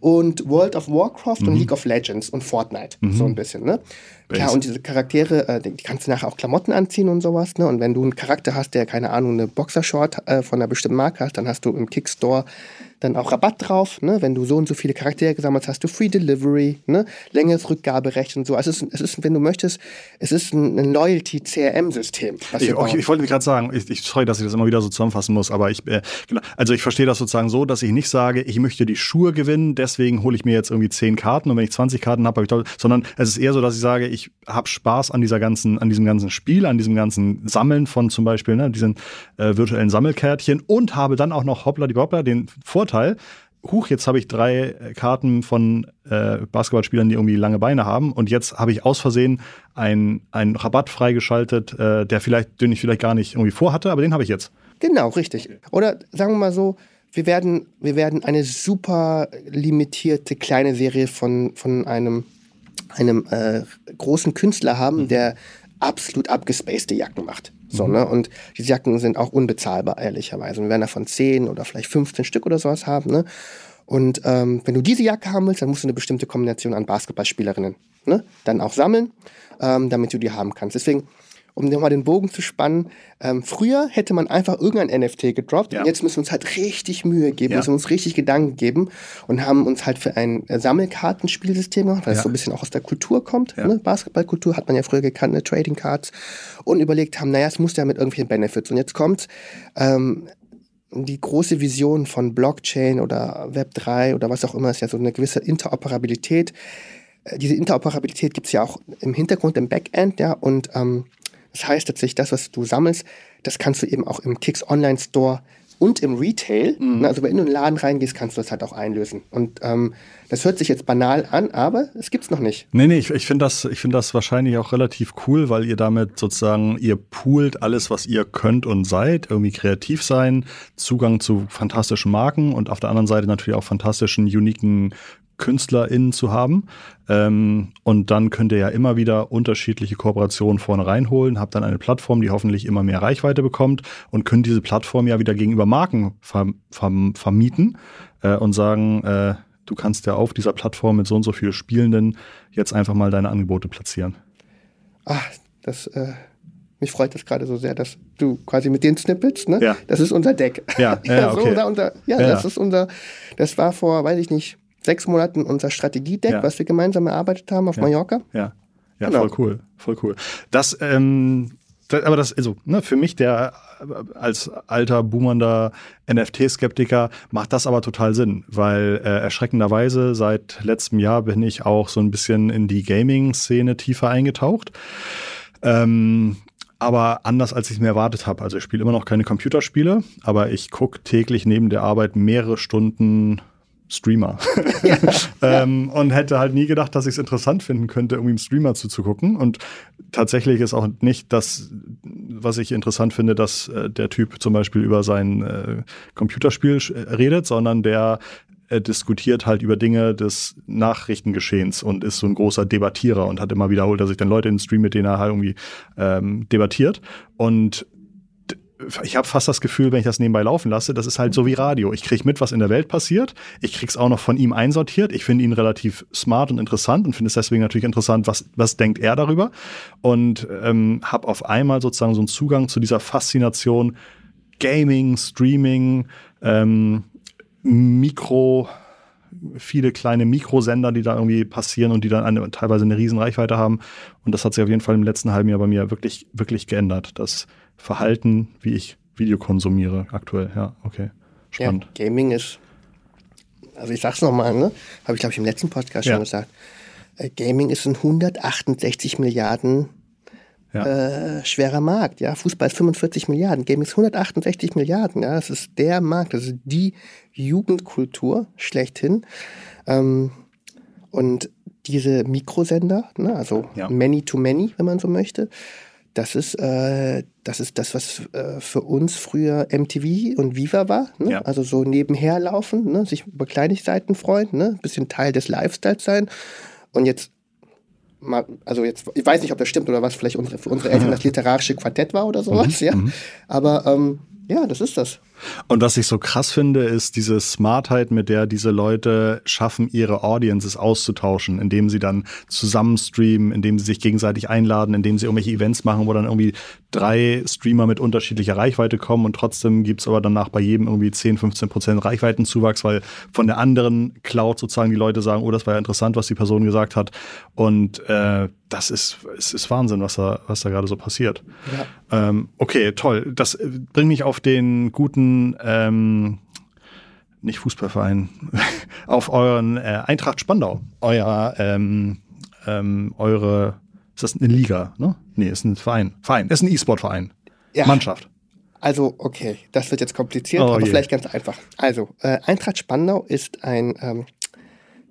und World of Warcraft mhm. und League of Legends und Fortnite. Mhm. So ein bisschen, ne? Base. Klar, und diese Charaktere, äh, die kannst du nachher auch Klamotten anziehen und sowas, ne? Und wenn du einen Charakter hast, der, keine Ahnung, eine Boxershort äh, von einer bestimmten Marke hast, dann hast du im Kickstore dann auch Rabatt drauf. Ne? Wenn du so und so viele Charaktere gesammelt hast, hast du Free Delivery, ne? längeres Rückgaberecht und so. Also es ist, es ist, wenn du möchtest, es ist ein, ein Loyalty-CRM-System. Ich, ich, ich, wollte gerade sagen, ich, ich, sorry, dass ich das immer wieder so zusammenfassen muss, aber ich, äh, genau, also ich verstehe das sozusagen so, dass ich nicht sage, ich möchte die Schuhe gewinnen, deswegen hole ich mir jetzt irgendwie zehn Karten und wenn ich 20 Karten habe, habe ich sondern es ist eher so, dass ich sage, ich habe Spaß an dieser ganzen, an diesem ganzen Spiel, an diesem ganzen Sammeln von zum Beispiel ne, diesen äh, virtuellen Sammelkärtchen und habe dann auch noch hoppla die hoppla den Vorteil, huch, jetzt habe ich drei äh, Karten von äh, Basketballspielern, die irgendwie lange Beine haben und jetzt habe ich aus Versehen einen Rabatt freigeschaltet, äh, der vielleicht, den ich vielleicht gar nicht irgendwie vorhatte, aber den habe ich jetzt. Genau, richtig. Oder sagen wir mal so, wir werden, wir werden eine super limitierte kleine Serie von, von einem, einem äh, großen Künstler haben, mhm. der absolut abgespacede Jacken macht. So, mhm. ne? Und diese Jacken sind auch unbezahlbar, ehrlicherweise. Wir werden davon 10 oder vielleicht 15 Stück oder sowas haben. Ne? Und ähm, wenn du diese Jacke haben willst, dann musst du eine bestimmte Kombination an Basketballspielerinnen ne? dann auch sammeln, ähm, damit du die haben kannst. Deswegen um nochmal den Bogen zu spannen, ähm, früher hätte man einfach irgendein NFT gedroppt ja. und jetzt müssen wir uns halt richtig Mühe geben, ja. müssen uns richtig Gedanken geben und haben uns halt für ein äh, Sammelkartenspielsystem gemacht, weil es ja. so ein bisschen auch aus der Kultur kommt. Ne? Basketballkultur hat man ja früher gekannt, ne? Trading Cards und überlegt haben, naja, es muss ja mit irgendwelchen Benefits. Und jetzt kommt ähm, die große Vision von Blockchain oder Web3 oder was auch immer, ist ja so eine gewisse Interoperabilität. Äh, diese Interoperabilität gibt es ja auch im Hintergrund, im Backend, ja, und ähm, das heißt tatsächlich, das, was du sammelst, das kannst du eben auch im Kicks Online Store und im Retail, mhm. also wenn du in den Laden reingehst, kannst du das halt auch einlösen. Und ähm, das hört sich jetzt banal an, aber es gibt's noch nicht. Nee, nee, ich, ich finde das, ich finde das wahrscheinlich auch relativ cool, weil ihr damit sozusagen, ihr poolt alles, was ihr könnt und seid, irgendwie kreativ sein, Zugang zu fantastischen Marken und auf der anderen Seite natürlich auch fantastischen, uniken KünstlerInnen zu haben. Ähm, und dann könnt ihr ja immer wieder unterschiedliche Kooperationen vorne reinholen, habt dann eine Plattform, die hoffentlich immer mehr Reichweite bekommt und könnt diese Plattform ja wieder gegenüber Marken verm verm vermieten äh, und sagen, äh, du kannst ja auf dieser Plattform mit so und so vielen Spielenden jetzt einfach mal deine Angebote platzieren. Ach, das, äh, mich freut das gerade so sehr, dass du quasi mit den Snippets, ne? Ja. Das ist unser Deck. Ja, ja, ja okay. so unser, unser, ja, ja, das ist unser, das war vor, weiß ich nicht, sechs Monaten unser Strategiedeck, ja. was wir gemeinsam erarbeitet haben auf ja. Mallorca. Ja, ja genau. voll cool, voll cool. Das, ähm, das, aber das, also, ne, für mich, der äh, als alter, boomernder NFT-Skeptiker, macht das aber total Sinn, weil äh, erschreckenderweise seit letztem Jahr bin ich auch so ein bisschen in die Gaming-Szene tiefer eingetaucht. Ähm, aber anders als ich es mir erwartet habe. Also ich spiele immer noch keine Computerspiele, aber ich gucke täglich neben der Arbeit mehrere Stunden Streamer. Ja. ähm, und hätte halt nie gedacht, dass ich es interessant finden könnte, irgendwie im Streamer zuzugucken. Und tatsächlich ist auch nicht das, was ich interessant finde, dass äh, der Typ zum Beispiel über sein äh, Computerspiel redet, sondern der äh, diskutiert halt über Dinge des Nachrichtengeschehens und ist so ein großer Debattierer und hat immer wiederholt, dass sich dann Leute in den Stream, mit denen er halt irgendwie ähm, debattiert. Und ich habe fast das Gefühl, wenn ich das nebenbei laufen lasse, das ist halt so wie Radio. Ich kriege mit, was in der Welt passiert. Ich krieg's auch noch von ihm einsortiert. Ich finde ihn relativ smart und interessant und finde es deswegen natürlich interessant, was, was denkt er darüber. Und ähm, habe auf einmal sozusagen so einen Zugang zu dieser Faszination Gaming, Streaming, ähm, Mikro, viele kleine Mikrosender, die da irgendwie passieren und die dann eine, teilweise eine riesen Reichweite haben. Und das hat sich auf jeden Fall im letzten halben Jahr bei mir wirklich, wirklich geändert. Das Verhalten, wie ich Video konsumiere aktuell. Ja, okay. Spannend. Ja, Gaming ist Also ich sag's nochmal, ne? Habe ich, glaube ich, im letzten Podcast ja. schon gesagt. Äh, Gaming ist ein 168 Milliarden ja. äh, schwerer Markt. Ja, Fußball ist 45 Milliarden, Gaming ist 168 Milliarden. Ja, das ist der Markt, das ist die Jugendkultur schlechthin. Ähm, und diese Mikrosender, ne, also ja. Many to Many, wenn man so möchte, das ist, äh, das ist das, was äh, für uns früher MTV und Viva war. Ne? Ja. Also so nebenher laufen, ne? sich über Kleinigkeiten freuen, ne? bisschen Teil des Lifestyles sein. Und jetzt mal, also jetzt, ich weiß nicht, ob das stimmt oder was vielleicht unsere, für unsere Eltern das literarische Quartett war oder sowas, mhm. ja. Mhm. Aber ähm, ja, das ist das. Und was ich so krass finde, ist diese Smartheit, mit der diese Leute schaffen, ihre Audiences auszutauschen, indem sie dann zusammen streamen, indem sie sich gegenseitig einladen, indem sie irgendwelche Events machen, wo dann irgendwie drei Streamer mit unterschiedlicher Reichweite kommen und trotzdem gibt's aber danach bei jedem irgendwie 10, 15 Prozent Reichweitenzuwachs, weil von der anderen Cloud sozusagen die Leute sagen, oh, das war ja interessant, was die Person gesagt hat. Und äh, das ist, es ist Wahnsinn, was da, was da gerade so passiert. Ja. Ähm, okay, toll. Das bringt mich auf den guten, ähm, nicht Fußballverein, auf euren äh, Eintracht Spandau. Euer, ähm, ähm, eure, ist das eine Liga, ne? Nee, ist ein Verein. Verein, ist ein E-Sport-Verein. Ja. Mannschaft. Also, okay, das wird jetzt kompliziert, oh, aber je. vielleicht ganz einfach. Also, äh, Eintracht Spandau ist ein ähm,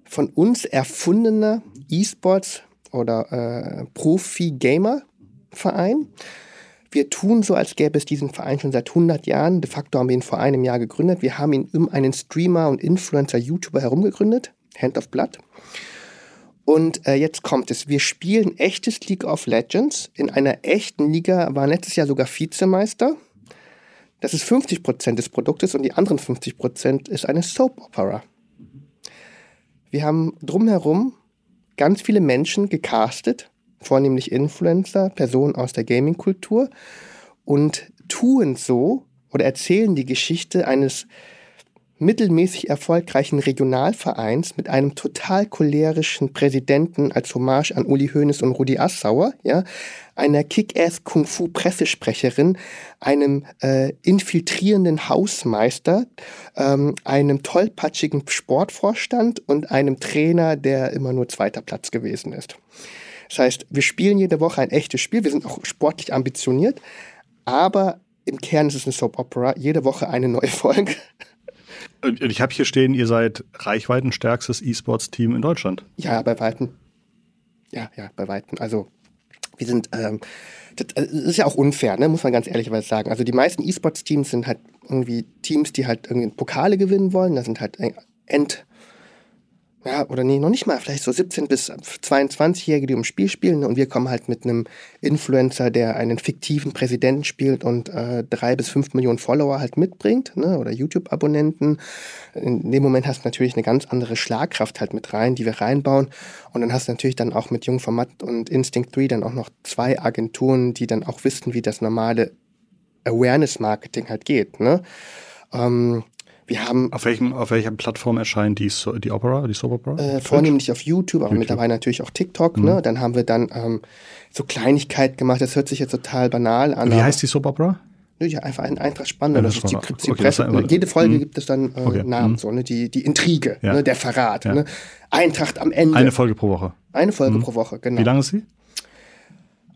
von uns erfundener E-Sports- oder äh, Profi-Gamer-Verein. Wir tun so, als gäbe es diesen Verein schon seit 100 Jahren. De facto haben wir ihn vor einem Jahr gegründet. Wir haben ihn um einen Streamer und Influencer-YouTuber herum gegründet, Hand of Blood. Und äh, jetzt kommt es. Wir spielen echtes League of Legends. In einer echten Liga war letztes Jahr sogar Vizemeister. Das ist 50% des Produktes und die anderen 50% ist eine Soap Opera. Wir haben drumherum ganz viele Menschen gecastet, vornehmlich Influencer, Personen aus der Gaming-Kultur und tun so oder erzählen die Geschichte eines mittelmäßig erfolgreichen Regionalvereins mit einem total cholerischen Präsidenten als Hommage an Uli Hoeneß und Rudi Assauer, ja, einer Kick-Ass-Kung-Fu-Pressesprecherin, einem äh, infiltrierenden Hausmeister, ähm, einem tollpatschigen Sportvorstand und einem Trainer, der immer nur zweiter Platz gewesen ist. Das heißt, wir spielen jede Woche ein echtes Spiel, wir sind auch sportlich ambitioniert, aber im Kern ist es eine Soap Opera, jede Woche eine neue Folge. Und ich habe hier stehen, ihr seid reichweitenstärkstes E-Sports-Team in Deutschland. Ja, bei Weitem. Ja, ja, bei Weitem. Also wir sind, ähm, das, das ist ja auch unfair, ne? muss man ganz ehrlicherweise sagen. Also die meisten E-Sports-Teams sind halt irgendwie Teams, die halt irgendwie Pokale gewinnen wollen. Das sind halt End, ja, oder nee, noch nicht mal, vielleicht so 17 bis 22-Jährige, die um Spiel spielen. Und wir kommen halt mit einem Influencer, der einen fiktiven Präsidenten spielt und äh, drei bis fünf Millionen Follower halt mitbringt, ne, oder YouTube-Abonnenten. In dem Moment hast du natürlich eine ganz andere Schlagkraft halt mit rein, die wir reinbauen. Und dann hast du natürlich dann auch mit Jungformat und Instinct 3 dann auch noch zwei Agenturen, die dann auch wissen, wie das normale Awareness-Marketing halt geht, ne. Ähm, wir haben auf, welchem, auf welcher Plattform erscheint die, so die Opera, die Soap Opera? Äh, vornehmlich auf YouTube, aber YouTube. mittlerweile natürlich auch TikTok. Mhm. Ne? Dann haben wir dann ähm, so Kleinigkeit gemacht. Das hört sich jetzt total banal an. Wie heißt die Soap Opera? Ja, einfach ein Eintrag spannender. Das ist die, die okay, Presse. Das jede Folge mhm. gibt es dann äh, okay. Namen, mhm. so, ne? die, die Intrige, ja. ne? der Verrat. Ja. Ne? Eintracht am Ende. Eine Folge pro Woche. Eine Folge mhm. pro Woche, genau. Wie lange ist sie?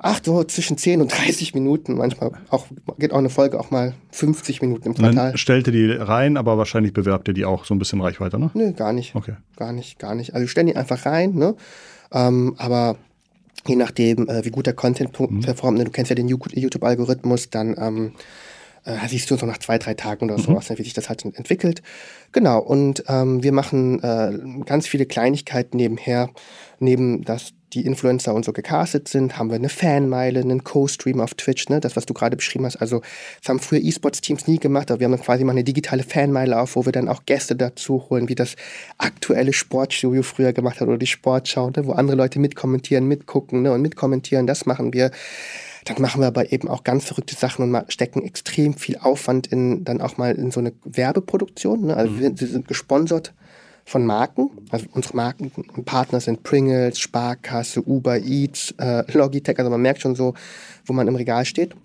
Ach so, zwischen 10 und 30 Minuten. Manchmal auch, geht auch eine Folge auch mal 50 Minuten im Quartal. Dann stellt ihr die rein, aber wahrscheinlich bewerbt ihr die auch so ein bisschen Reichweite, ne? Nö, gar nicht. Okay. Gar nicht, gar nicht. Also wir stellen die einfach rein, ne? Ähm, aber je nachdem, äh, wie gut der Content mhm. performt, ne? du kennst ja den YouTube-Algorithmus, dann ähm, äh, siehst du so nach zwei, drei Tagen oder mhm. sowas, ne, wie sich das halt entwickelt. Genau, und ähm, wir machen äh, ganz viele Kleinigkeiten nebenher, neben das die Influencer und so gecastet sind, haben wir eine Fanmeile, einen Co-Stream auf Twitch, ne? das, was du gerade beschrieben hast. Also, das haben früher E-Sports-Teams nie gemacht, aber wir haben dann quasi mal eine digitale Fanmeile auf, wo wir dann auch Gäste dazu holen, wie das aktuelle Sportstudio früher gemacht hat oder die Sportschau, ne? wo andere Leute mitkommentieren, mitgucken ne? und mitkommentieren. Das machen wir. Dann machen wir aber eben auch ganz verrückte Sachen und stecken extrem viel Aufwand in dann auch mal in so eine Werbeproduktion. Ne? Also mhm. wir, wir sind gesponsert von Marken. Also unsere Markenpartner sind Pringles, Sparkasse, Uber Eats, äh, Logitech. Also man merkt schon so, wo man im Regal steht.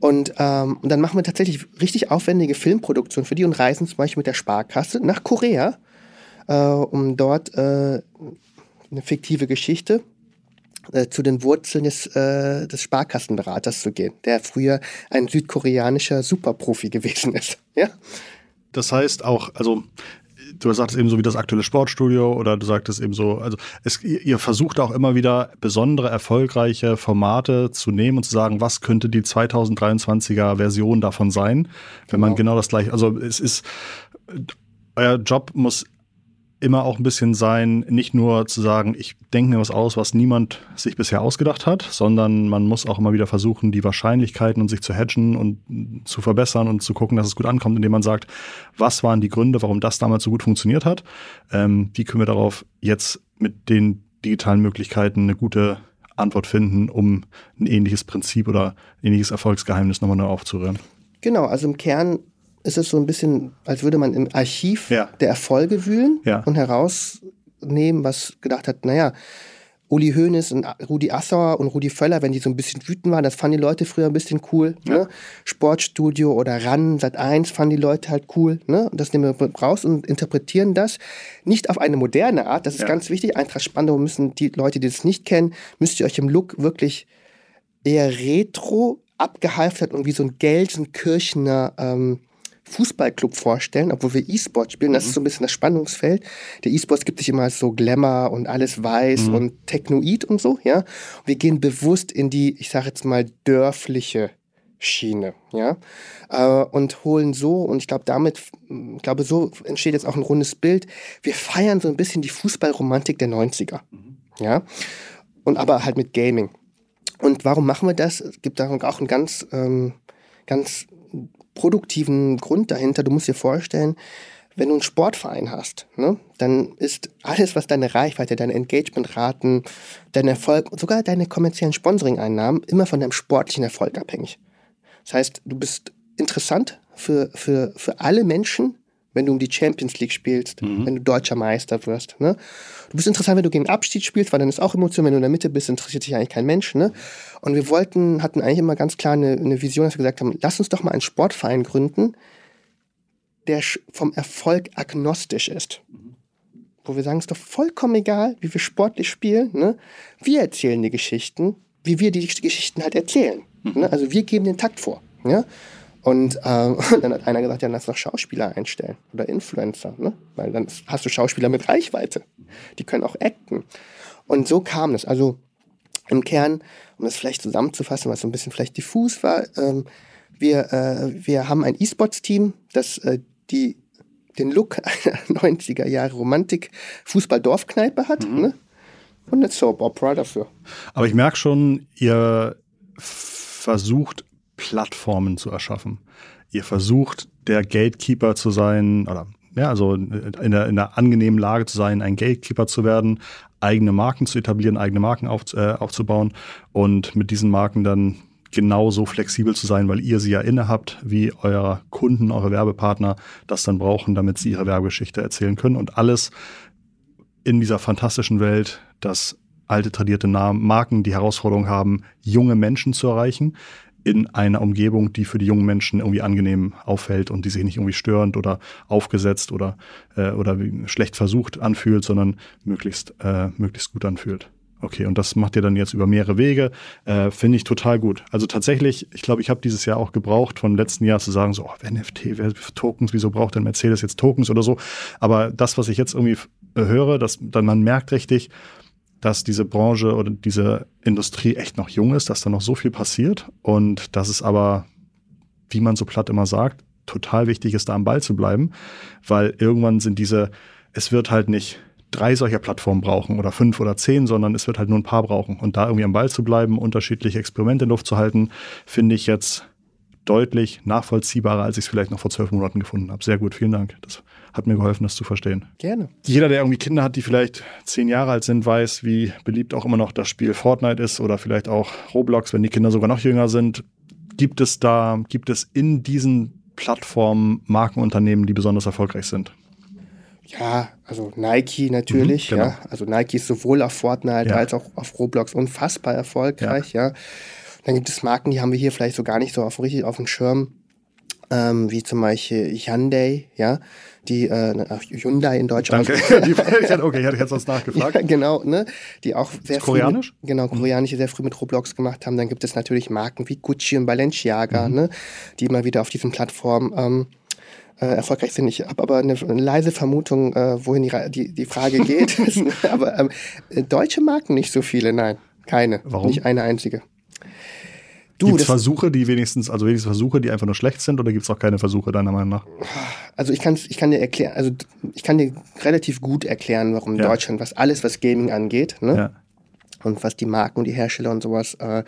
Und, ähm, und dann machen wir tatsächlich richtig aufwendige Filmproduktionen für die und reisen zum Beispiel mit der Sparkasse nach Korea äh, um dort äh, eine fiktive Geschichte äh, zu den Wurzeln des, äh, des Sparkassenberaters zu gehen, der früher ein südkoreanischer Superprofi gewesen ist. Ja? Das heißt auch, also du sagtest eben so wie das aktuelle Sportstudio oder du sagtest eben so, also es, ihr versucht auch immer wieder besondere, erfolgreiche Formate zu nehmen und zu sagen, was könnte die 2023er Version davon sein, wenn genau. man genau das gleiche, also es ist, euer Job muss immer auch ein bisschen sein, nicht nur zu sagen, ich denke mir was aus, was niemand sich bisher ausgedacht hat, sondern man muss auch immer wieder versuchen, die Wahrscheinlichkeiten und sich zu hedgen und zu verbessern und zu gucken, dass es gut ankommt, indem man sagt, was waren die Gründe, warum das damals so gut funktioniert hat, ähm, wie können wir darauf jetzt mit den digitalen Möglichkeiten eine gute Antwort finden, um ein ähnliches Prinzip oder ähnliches Erfolgsgeheimnis nochmal neu aufzurühren. Genau, also im Kern ist es so ein bisschen, als würde man im Archiv ja. der Erfolge wühlen ja. und herausnehmen, was gedacht hat, naja, Uli Hoeneß und Rudi Assauer und Rudi Völler, wenn die so ein bisschen wütend waren, das fanden die Leute früher ein bisschen cool. Ja. Ne? Sportstudio oder RAN, Sat 1 fanden die Leute halt cool. Ne? Und das nehmen wir raus und interpretieren das nicht auf eine moderne Art, das ist ja. ganz wichtig. Eintracht Spandau müssen die Leute, die das nicht kennen, müsst ihr euch im Look wirklich eher retro abgehalftert und wie so ein Gelsenkirchener ähm, Fußballclub vorstellen, obwohl wir E-Sport spielen. Das mhm. ist so ein bisschen das Spannungsfeld. Der E-Sport gibt sich immer als so Glamour und alles weiß mhm. und Technoid und so, ja. Und wir gehen bewusst in die, ich sage jetzt mal, dörfliche Schiene, ja, äh, und holen so, und ich glaube, damit, ich glaube, so entsteht jetzt auch ein rundes Bild. Wir feiern so ein bisschen die Fußballromantik der 90er, mhm. ja, und aber halt mit Gaming. Und warum machen wir das? Es gibt da auch einen ganz, ähm, ganz produktiven Grund dahinter. Du musst dir vorstellen, wenn du einen Sportverein hast, ne, dann ist alles, was deine Reichweite, deine Engagementraten, dein Erfolg sogar deine kommerziellen Sponsoring-Einnahmen immer von deinem sportlichen Erfolg abhängig. Das heißt, du bist interessant für, für, für alle Menschen, wenn du um die Champions League spielst, mhm. wenn du deutscher Meister wirst. Ne? Du bist interessant, wenn du gegen Abschied spielst, weil dann ist auch Emotion, wenn du in der Mitte bist, interessiert dich eigentlich kein Mensch. Ne? Und wir wollten, hatten eigentlich immer ganz klar eine, eine Vision, dass wir gesagt haben, lass uns doch mal einen Sportverein gründen, der vom Erfolg agnostisch ist. Wo wir sagen, es ist doch vollkommen egal, wie wir sportlich spielen. Ne? Wir erzählen die Geschichten, wie wir die Geschichten halt erzählen. Mhm. Ne? Also wir geben den Takt vor. Ja? Und äh, dann hat einer gesagt, ja, lass doch Schauspieler einstellen oder Influencer, ne? weil dann hast du Schauspieler mit Reichweite. Die können auch acten. Und so kam es. Also im Kern, um das vielleicht zusammenzufassen, was so ein bisschen vielleicht diffus war, ähm, wir, äh, wir haben ein E-Sports-Team, das äh, die, den Look einer 90er Jahre Romantik Fußball-Dorfkneipe hat. Mhm. Ne? Und eine Soap Opera dafür. Aber ich merke schon, ihr versucht Plattformen zu erschaffen. Ihr versucht, der Gatekeeper zu sein, oder ja, also in der, in der angenehmen Lage zu sein, ein Gatekeeper zu werden, eigene Marken zu etablieren, eigene Marken auf, äh, aufzubauen und mit diesen Marken dann genauso flexibel zu sein, weil ihr sie ja innehabt, wie eure Kunden, eure Werbepartner das dann brauchen, damit sie ihre Werbegeschichte erzählen können und alles in dieser fantastischen Welt, dass alte tradierte Marken die Herausforderung haben, junge Menschen zu erreichen, in einer Umgebung, die für die jungen Menschen irgendwie angenehm auffällt und die sich nicht irgendwie störend oder aufgesetzt oder, äh, oder schlecht versucht anfühlt, sondern möglichst, äh, möglichst gut anfühlt. Okay, und das macht ihr dann jetzt über mehrere Wege. Äh, Finde ich total gut. Also tatsächlich, ich glaube, ich habe dieses Jahr auch gebraucht, vom letzten Jahr zu sagen, so, oh, NFT, wer Tokens, wieso braucht denn Mercedes jetzt Tokens oder so? Aber das, was ich jetzt irgendwie höre, dass dann man merkt richtig, dass diese Branche oder diese Industrie echt noch jung ist, dass da noch so viel passiert und dass es aber, wie man so platt immer sagt, total wichtig ist, da am Ball zu bleiben, weil irgendwann sind diese, es wird halt nicht drei solcher Plattformen brauchen oder fünf oder zehn, sondern es wird halt nur ein paar brauchen. Und da irgendwie am Ball zu bleiben, unterschiedliche Experimente in Luft zu halten, finde ich jetzt deutlich nachvollziehbarer, als ich es vielleicht noch vor zwölf Monaten gefunden habe. Sehr gut, vielen Dank. Das hat mir geholfen, das zu verstehen. Gerne. Jeder, der irgendwie Kinder hat, die vielleicht zehn Jahre alt sind, weiß, wie beliebt auch immer noch das Spiel Fortnite ist oder vielleicht auch Roblox, wenn die Kinder sogar noch jünger sind. Gibt es da, gibt es in diesen Plattformen Markenunternehmen, die besonders erfolgreich sind? Ja, also Nike natürlich, mhm, genau. ja. Also Nike ist sowohl auf Fortnite ja. als auch auf Roblox unfassbar erfolgreich, ja. ja. Dann gibt es Marken, die haben wir hier vielleicht so gar nicht so auf, richtig auf dem Schirm. ähm, wie zum Beispiel Hyundai, ja, die äh, Hyundai in Deutsch. Danke. okay, ich hatte jetzt was nachgefragt. Ja, genau, ne, die auch sehr früh koreanisch? Mit, genau, mhm. koreanisch sehr früh mit Roblox gemacht haben. Dann gibt es natürlich Marken wie Gucci und Balenciaga, mhm. ne, die immer wieder auf diesen Plattformen ähm, äh, erfolgreich sind. Ich habe aber eine, eine, leise Vermutung, äh, wohin die, die, die Frage geht. aber ähm, deutsche Marken nicht so viele, nein, keine. Warum? Nicht eine einzige. Gibt es Versuche, die wenigstens, also wenigstens Versuche, die einfach nur schlecht sind, oder gibt es auch keine Versuche deiner Meinung nach? Also ich kann ich kann dir erklären, also ich kann dir relativ gut erklären, warum ja. Deutschland, was alles, was Gaming angeht, ne? Ja. Und was die Marken und die Hersteller und sowas äh,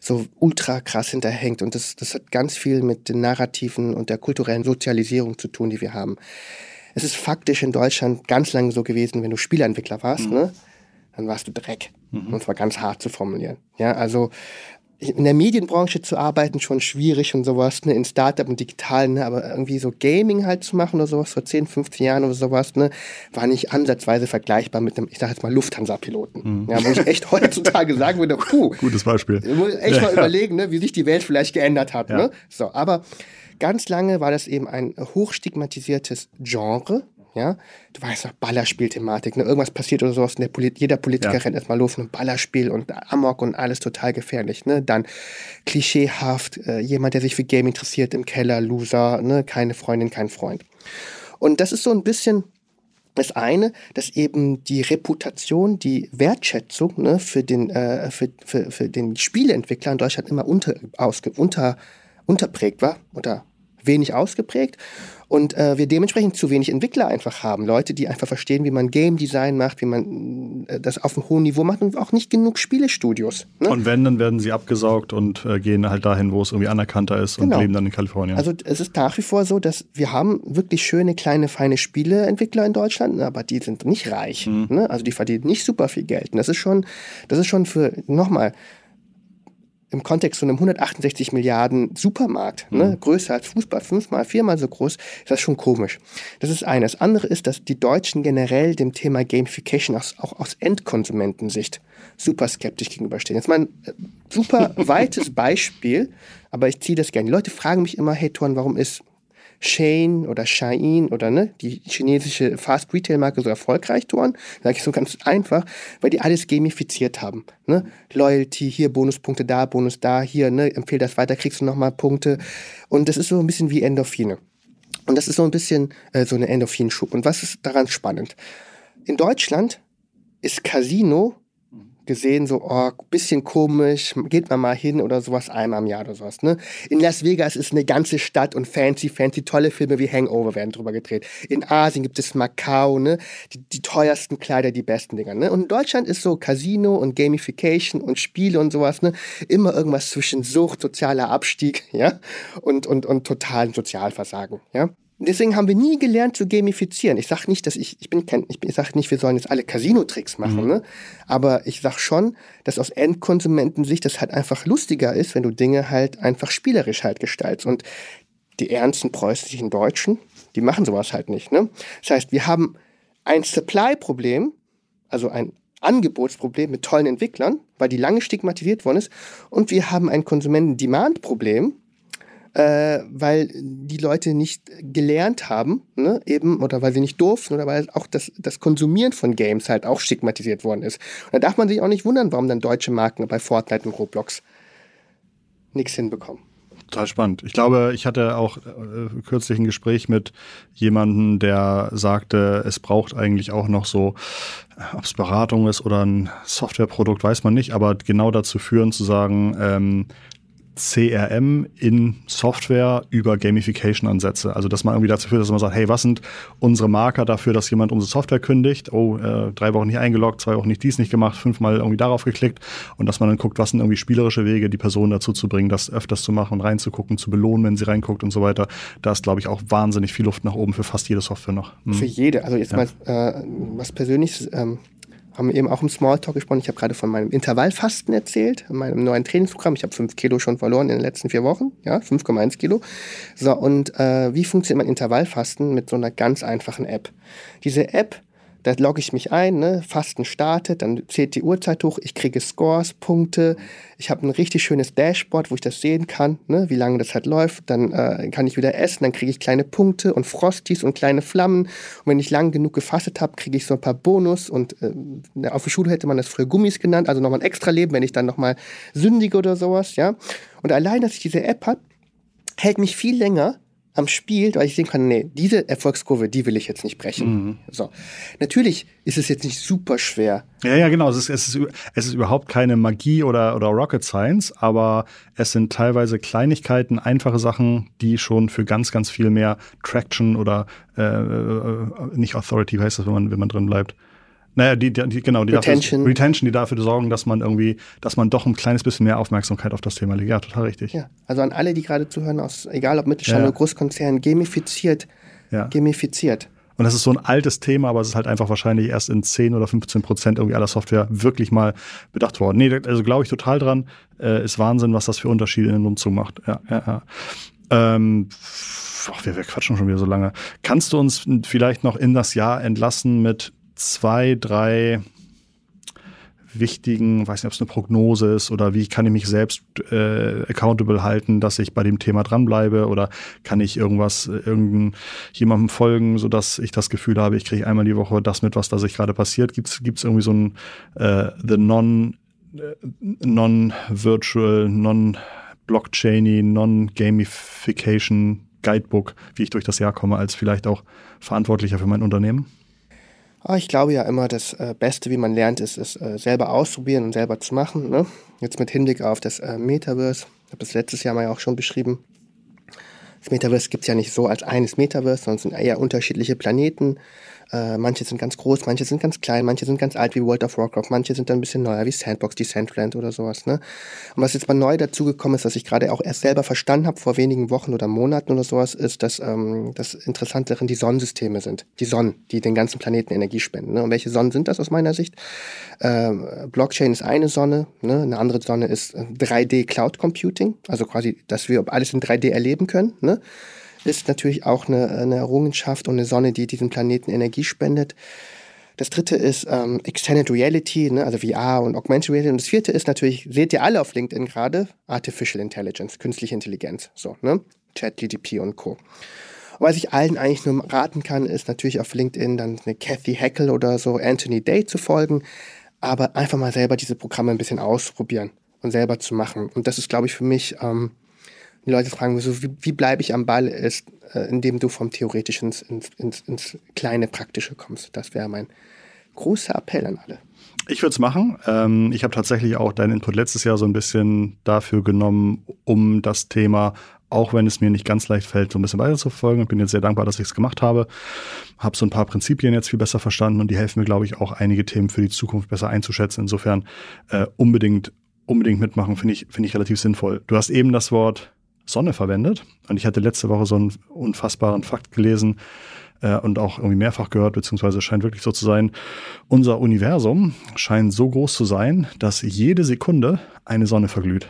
so ultra krass hinterhängt. Und das, das hat ganz viel mit den Narrativen und der kulturellen Sozialisierung zu tun, die wir haben. Es ist faktisch in Deutschland ganz lange so gewesen, wenn du Spieleentwickler warst, mhm. ne? dann warst du Dreck. Mhm. Und zwar ganz hart zu formulieren. Ja, also in der Medienbranche zu arbeiten schon schwierig und sowas, ne, in Startup und digital, ne, aber irgendwie so Gaming halt zu machen oder sowas vor 10, 15 Jahren oder sowas, ne, war nicht ansatzweise vergleichbar mit einem, ich sag jetzt mal Lufthansa-Piloten. Mhm. Ja, wo ich echt heutzutage sagen würde, puh. Gutes Beispiel. Muss echt ja. mal überlegen, ne, wie sich die Welt vielleicht geändert hat, ja. ne. So, aber ganz lange war das eben ein hochstigmatisiertes Genre, ja, du weißt doch, Ballerspiel-Thematik, ne? irgendwas passiert oder sowas, und Polit jeder Politiker ja. rennt erstmal los ein Ballerspiel und Amok und alles total gefährlich, ne, dann klischeehaft, äh, jemand, der sich für Game interessiert, im Keller, Loser, ne, keine Freundin, kein Freund. Und das ist so ein bisschen das eine, dass eben die Reputation, die Wertschätzung ne, für, den, äh, für, für, für den Spieleentwickler in Deutschland immer unter, ausge, unter, unterprägt war oder wenig ausgeprägt und äh, wir dementsprechend zu wenig Entwickler einfach haben. Leute, die einfach verstehen, wie man Game Design macht, wie man äh, das auf einem hohen Niveau macht und auch nicht genug Spielestudios. Ne? Und wenn, dann werden sie abgesaugt und äh, gehen halt dahin, wo es irgendwie anerkannter ist genau. und leben dann in Kalifornien. Also es ist nach wie vor so, dass wir haben wirklich schöne, kleine, feine Spieleentwickler in Deutschland, aber die sind nicht reich. Mhm. Ne? Also die verdienen nicht super viel Geld. Und das ist schon, das ist schon für, nochmal, im Kontext von einem 168 Milliarden Supermarkt, ne, mhm. größer als Fußball, fünfmal, viermal so groß, ist das schon komisch. Das ist eine. Das andere ist, dass die Deutschen generell dem Thema Gamification auch, auch aus Endkonsumentensicht super skeptisch gegenüberstehen. Jetzt mal ein äh, super weites Beispiel, aber ich ziehe das gerne. Die Leute fragen mich immer, hey Thorn, warum ist Shane oder Shein oder ne, die chinesische Fast-Retail-Marke so erfolgreich waren? Sage ich so ganz einfach, weil die alles gamifiziert haben. Ne? Loyalty, hier Bonuspunkte da, Bonus da, hier, ne, empfehl das weiter, kriegst du nochmal Punkte. Und das ist so ein bisschen wie Endorphine. Und das ist so ein bisschen äh, so eine Endorphinschub. Und was ist daran spannend? In Deutschland ist Casino gesehen, so, oh, bisschen komisch, geht man mal hin oder sowas einmal im Jahr oder sowas, ne? In Las Vegas ist eine ganze Stadt und fancy, fancy, tolle Filme wie Hangover werden drüber gedreht. In Asien gibt es Macau, ne? Die, die teuersten Kleider, die besten Dinger, ne? Und in Deutschland ist so Casino und Gamification und Spiele und sowas, ne? Immer irgendwas zwischen Sucht, sozialer Abstieg, ja? Und, und, und totalen Sozialversagen, ja? Deswegen haben wir nie gelernt zu gamifizieren. Ich sage nicht, dass ich, ich bin kein, ich, ich sage nicht, wir sollen jetzt alle Casino-Tricks machen, mhm. ne? Aber ich sage schon, dass aus Endkonsumentensicht das halt einfach lustiger ist, wenn du Dinge halt einfach spielerisch halt gestaltest. Und die ernsten preußischen Deutschen, die machen sowas halt nicht, ne? Das heißt, wir haben ein Supply-Problem, also ein Angebotsproblem mit tollen Entwicklern, weil die lange stigmatisiert worden ist. Und wir haben ein Konsumenten-Demand-Problem, äh, weil die Leute nicht gelernt haben, ne, eben, oder weil sie nicht durften, oder weil auch das, das Konsumieren von Games halt auch stigmatisiert worden ist. Und da darf man sich auch nicht wundern, warum dann deutsche Marken bei Fortnite und Roblox nichts hinbekommen. Total spannend. Ich glaube, ich hatte auch äh, kürzlich ein Gespräch mit jemandem, der sagte, es braucht eigentlich auch noch so, ob es Beratung ist oder ein Softwareprodukt, weiß man nicht, aber genau dazu führen zu sagen, ähm, CRM in Software über Gamification-Ansätze. Also, dass man irgendwie dazu führt, dass man sagt, hey, was sind unsere Marker dafür, dass jemand unsere Software kündigt? Oh, äh, drei Wochen nicht eingeloggt, zwei Wochen nicht dies nicht gemacht, fünfmal irgendwie darauf geklickt. Und dass man dann guckt, was sind irgendwie spielerische Wege, die Person dazu zu bringen, das öfters zu machen, reinzugucken, zu belohnen, wenn sie reinguckt und so weiter. Da ist, glaube ich, auch wahnsinnig viel Luft nach oben für fast jede Software noch. Hm. Für jede. Also jetzt ja. mal äh, was Persönliches. Ähm haben eben auch im Smalltalk gesprochen. Ich habe gerade von meinem Intervallfasten erzählt, meinem neuen Trainingsprogramm. Ich habe fünf Kilo schon verloren in den letzten vier Wochen, ja, 5,1 Kilo. So, und äh, wie funktioniert mein Intervallfasten mit so einer ganz einfachen App? Diese App Da logge ich mich ein, ne? Fasten startet, dann zählt die Uhrzeit hoch, ich kriege Scores, Punkte. Ich habe ein richtig schönes Dashboard, wo ich das sehen kann, ne? wie lange das halt läuft. Dann äh, kann ich wieder essen, dann kriege ich kleine Punkte und Frosties und kleine Flammen. Und wenn ich lang genug gefastet habe, kriege ich so ein paar Bonus. Und äh, auf der Schule hätte man das früher Gummis genannt, also nochmal ein extra Leben, wenn ich dann nochmal sündige oder sowas, ja. Und allein, dass ich diese App habe, hält mich viel länger am Spiel, weil ich sehen kann, nee, diese Erfolgskurve, die will ich jetzt nicht brechen. Mhm. So. Natürlich ist es jetzt nicht super schwer. Ja, ja, genau. Es ist, es ist, es ist überhaupt keine Magie oder, oder Rocket Science, aber es sind teilweise Kleinigkeiten, einfache Sachen, die schon für ganz, ganz viel mehr Traction oder äh, äh nicht Authority heißt das, wenn man, wenn man drin bleibt. Naja, die, die genau, die Retention. Dafür, Retention, die dafür sorgen, dass man irgendwie, dass man doch ein kleines bisschen mehr Aufmerksamkeit auf das Thema legt. Ja, total richtig. Ja, also an alle, die gerade zuhören, aus, egal ob Mittelstand ja. oder Großkonzern, gamifiziert. Ja. Gamifiziert. Und das ist so ein altes Thema, aber es ist halt einfach wahrscheinlich erst in 10 oder 15 Prozent irgendwie aller Software wirklich mal bedacht worden. Nee, also glaube ich total dran. Äh, ist Wahnsinn, was das für Unterschiede in der Nutzung macht. Ja, ja, ja. Ähm, ach, wir, wir quatschen schon wieder so lange. Kannst du uns vielleicht noch in das Jahr entlassen mit zwei, drei wichtigen, weiß nicht, ob es eine Prognose ist oder wie kann ich mich selbst äh, accountable halten, dass ich bei dem Thema dranbleibe oder kann ich irgendwas, äh, irgendeinem jemandem folgen, sodass ich das Gefühl habe, ich kriege einmal die Woche das mit, was da sich gerade passiert. Gibt es irgendwie so ein äh, The Non äh, Non-Virtual, Non-Blockchainy, Non-Gamification Guidebook, wie ich durch das Jahr komme, als vielleicht auch Verantwortlicher für mein Unternehmen? Ah, ich glaube ja immer, das äh, Beste, wie man lernt, ist es äh, selber ausprobieren und selber zu machen. Ne? Jetzt mit Hinblick auf das äh, Metaverse. Ich habe das letztes Jahr mal ja auch schon beschrieben. Das Metaverse gibt es ja nicht so als eines Metaverse, sondern es sind eher unterschiedliche Planeten, äh, manche sind ganz groß, manche sind ganz klein, manche sind ganz alt wie World of Warcraft, manche sind dann ein bisschen neuer wie Sandbox, Decentraland oder sowas. Ne? Und was jetzt mal neu dazugekommen ist, was ich gerade auch erst selber verstanden habe vor wenigen Wochen oder Monaten oder sowas, ist, dass ähm, das Interessante darin die Sonnensysteme sind. Die Sonnen, die den ganzen Planeten Energie spenden. Ne? Und welche Sonnen sind das aus meiner Sicht? Ähm, Blockchain ist eine Sonne, ne? eine andere Sonne ist 3D äh, Cloud Computing, also quasi, dass wir alles in 3D erleben können. Ne? Ist natürlich auch eine, eine Errungenschaft und eine Sonne, die diesem Planeten Energie spendet. Das dritte ist ähm, Extended Reality, ne, also VR und Augmented Reality. Und das vierte ist natürlich, seht ihr alle auf LinkedIn gerade, Artificial Intelligence, künstliche Intelligenz, so, ne? ChatGDP und Co. Und was ich allen eigentlich nur raten kann, ist natürlich auf LinkedIn dann eine Kathy Heckel oder so, Anthony Day zu folgen, aber einfach mal selber diese Programme ein bisschen ausprobieren und selber zu machen. Und das ist, glaube ich, für mich ähm, die Leute fragen, wie, wie bleibe ich am Ball, ist, äh, indem du vom Theoretischen ins, ins, ins, ins kleine Praktische kommst. Das wäre mein großer Appell an alle. Ich würde es machen. Ähm, ich habe tatsächlich auch deinen Input letztes Jahr so ein bisschen dafür genommen, um das Thema, auch wenn es mir nicht ganz leicht fällt, so ein bisschen weiter zu verfolgen. Ich bin jetzt sehr dankbar, dass ich es gemacht habe. Habe so ein paar Prinzipien jetzt viel besser verstanden und die helfen mir, glaube ich, auch einige Themen für die Zukunft besser einzuschätzen. Insofern äh, unbedingt, unbedingt mitmachen, finde ich, finde ich relativ sinnvoll. Du hast eben das Wort Sonne verwendet. Und ich hatte letzte Woche so einen unfassbaren Fakt gelesen äh, und auch irgendwie mehrfach gehört, beziehungsweise scheint wirklich so zu sein. Unser Universum scheint so groß zu sein, dass jede Sekunde eine Sonne verglüht.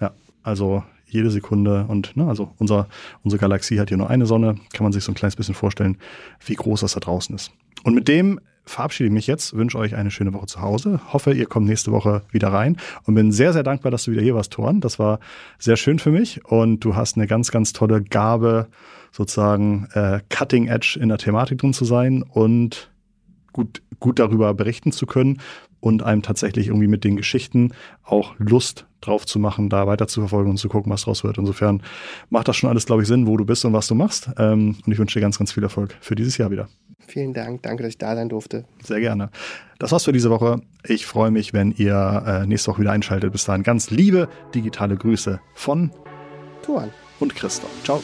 Ja, also jede Sekunde und ne, also unser, unsere Galaxie hat hier nur eine Sonne, kann man sich so ein kleines bisschen vorstellen, wie groß das da draußen ist. Und mit dem verabschiede ich mich jetzt, wünsche euch eine schöne Woche zu Hause, hoffe, ihr kommt nächste Woche wieder rein. Und bin sehr, sehr dankbar, dass du wieder hier warst, Toran. Das war sehr schön für mich. Und du hast eine ganz, ganz tolle Gabe, sozusagen äh, Cutting Edge in der Thematik drin zu sein und gut, gut darüber berichten zu können und einem tatsächlich irgendwie mit den Geschichten auch Lust drauf zu machen, da weiter zu verfolgen und zu gucken, was draus wird. Insofern macht das schon alles, glaube ich, Sinn, wo du bist und was du machst. Ähm, und ich wünsche dir ganz, ganz viel Erfolg für dieses Jahr wieder. Vielen Dank. Danke, dass ich da sein durfte. Sehr gerne. Das war's für diese Woche. Ich freue mich, wenn ihr äh, nächste Woche wieder einschaltet. Bis dahin ganz liebe digitale Grüße von Tuan und Christoph. Ciao.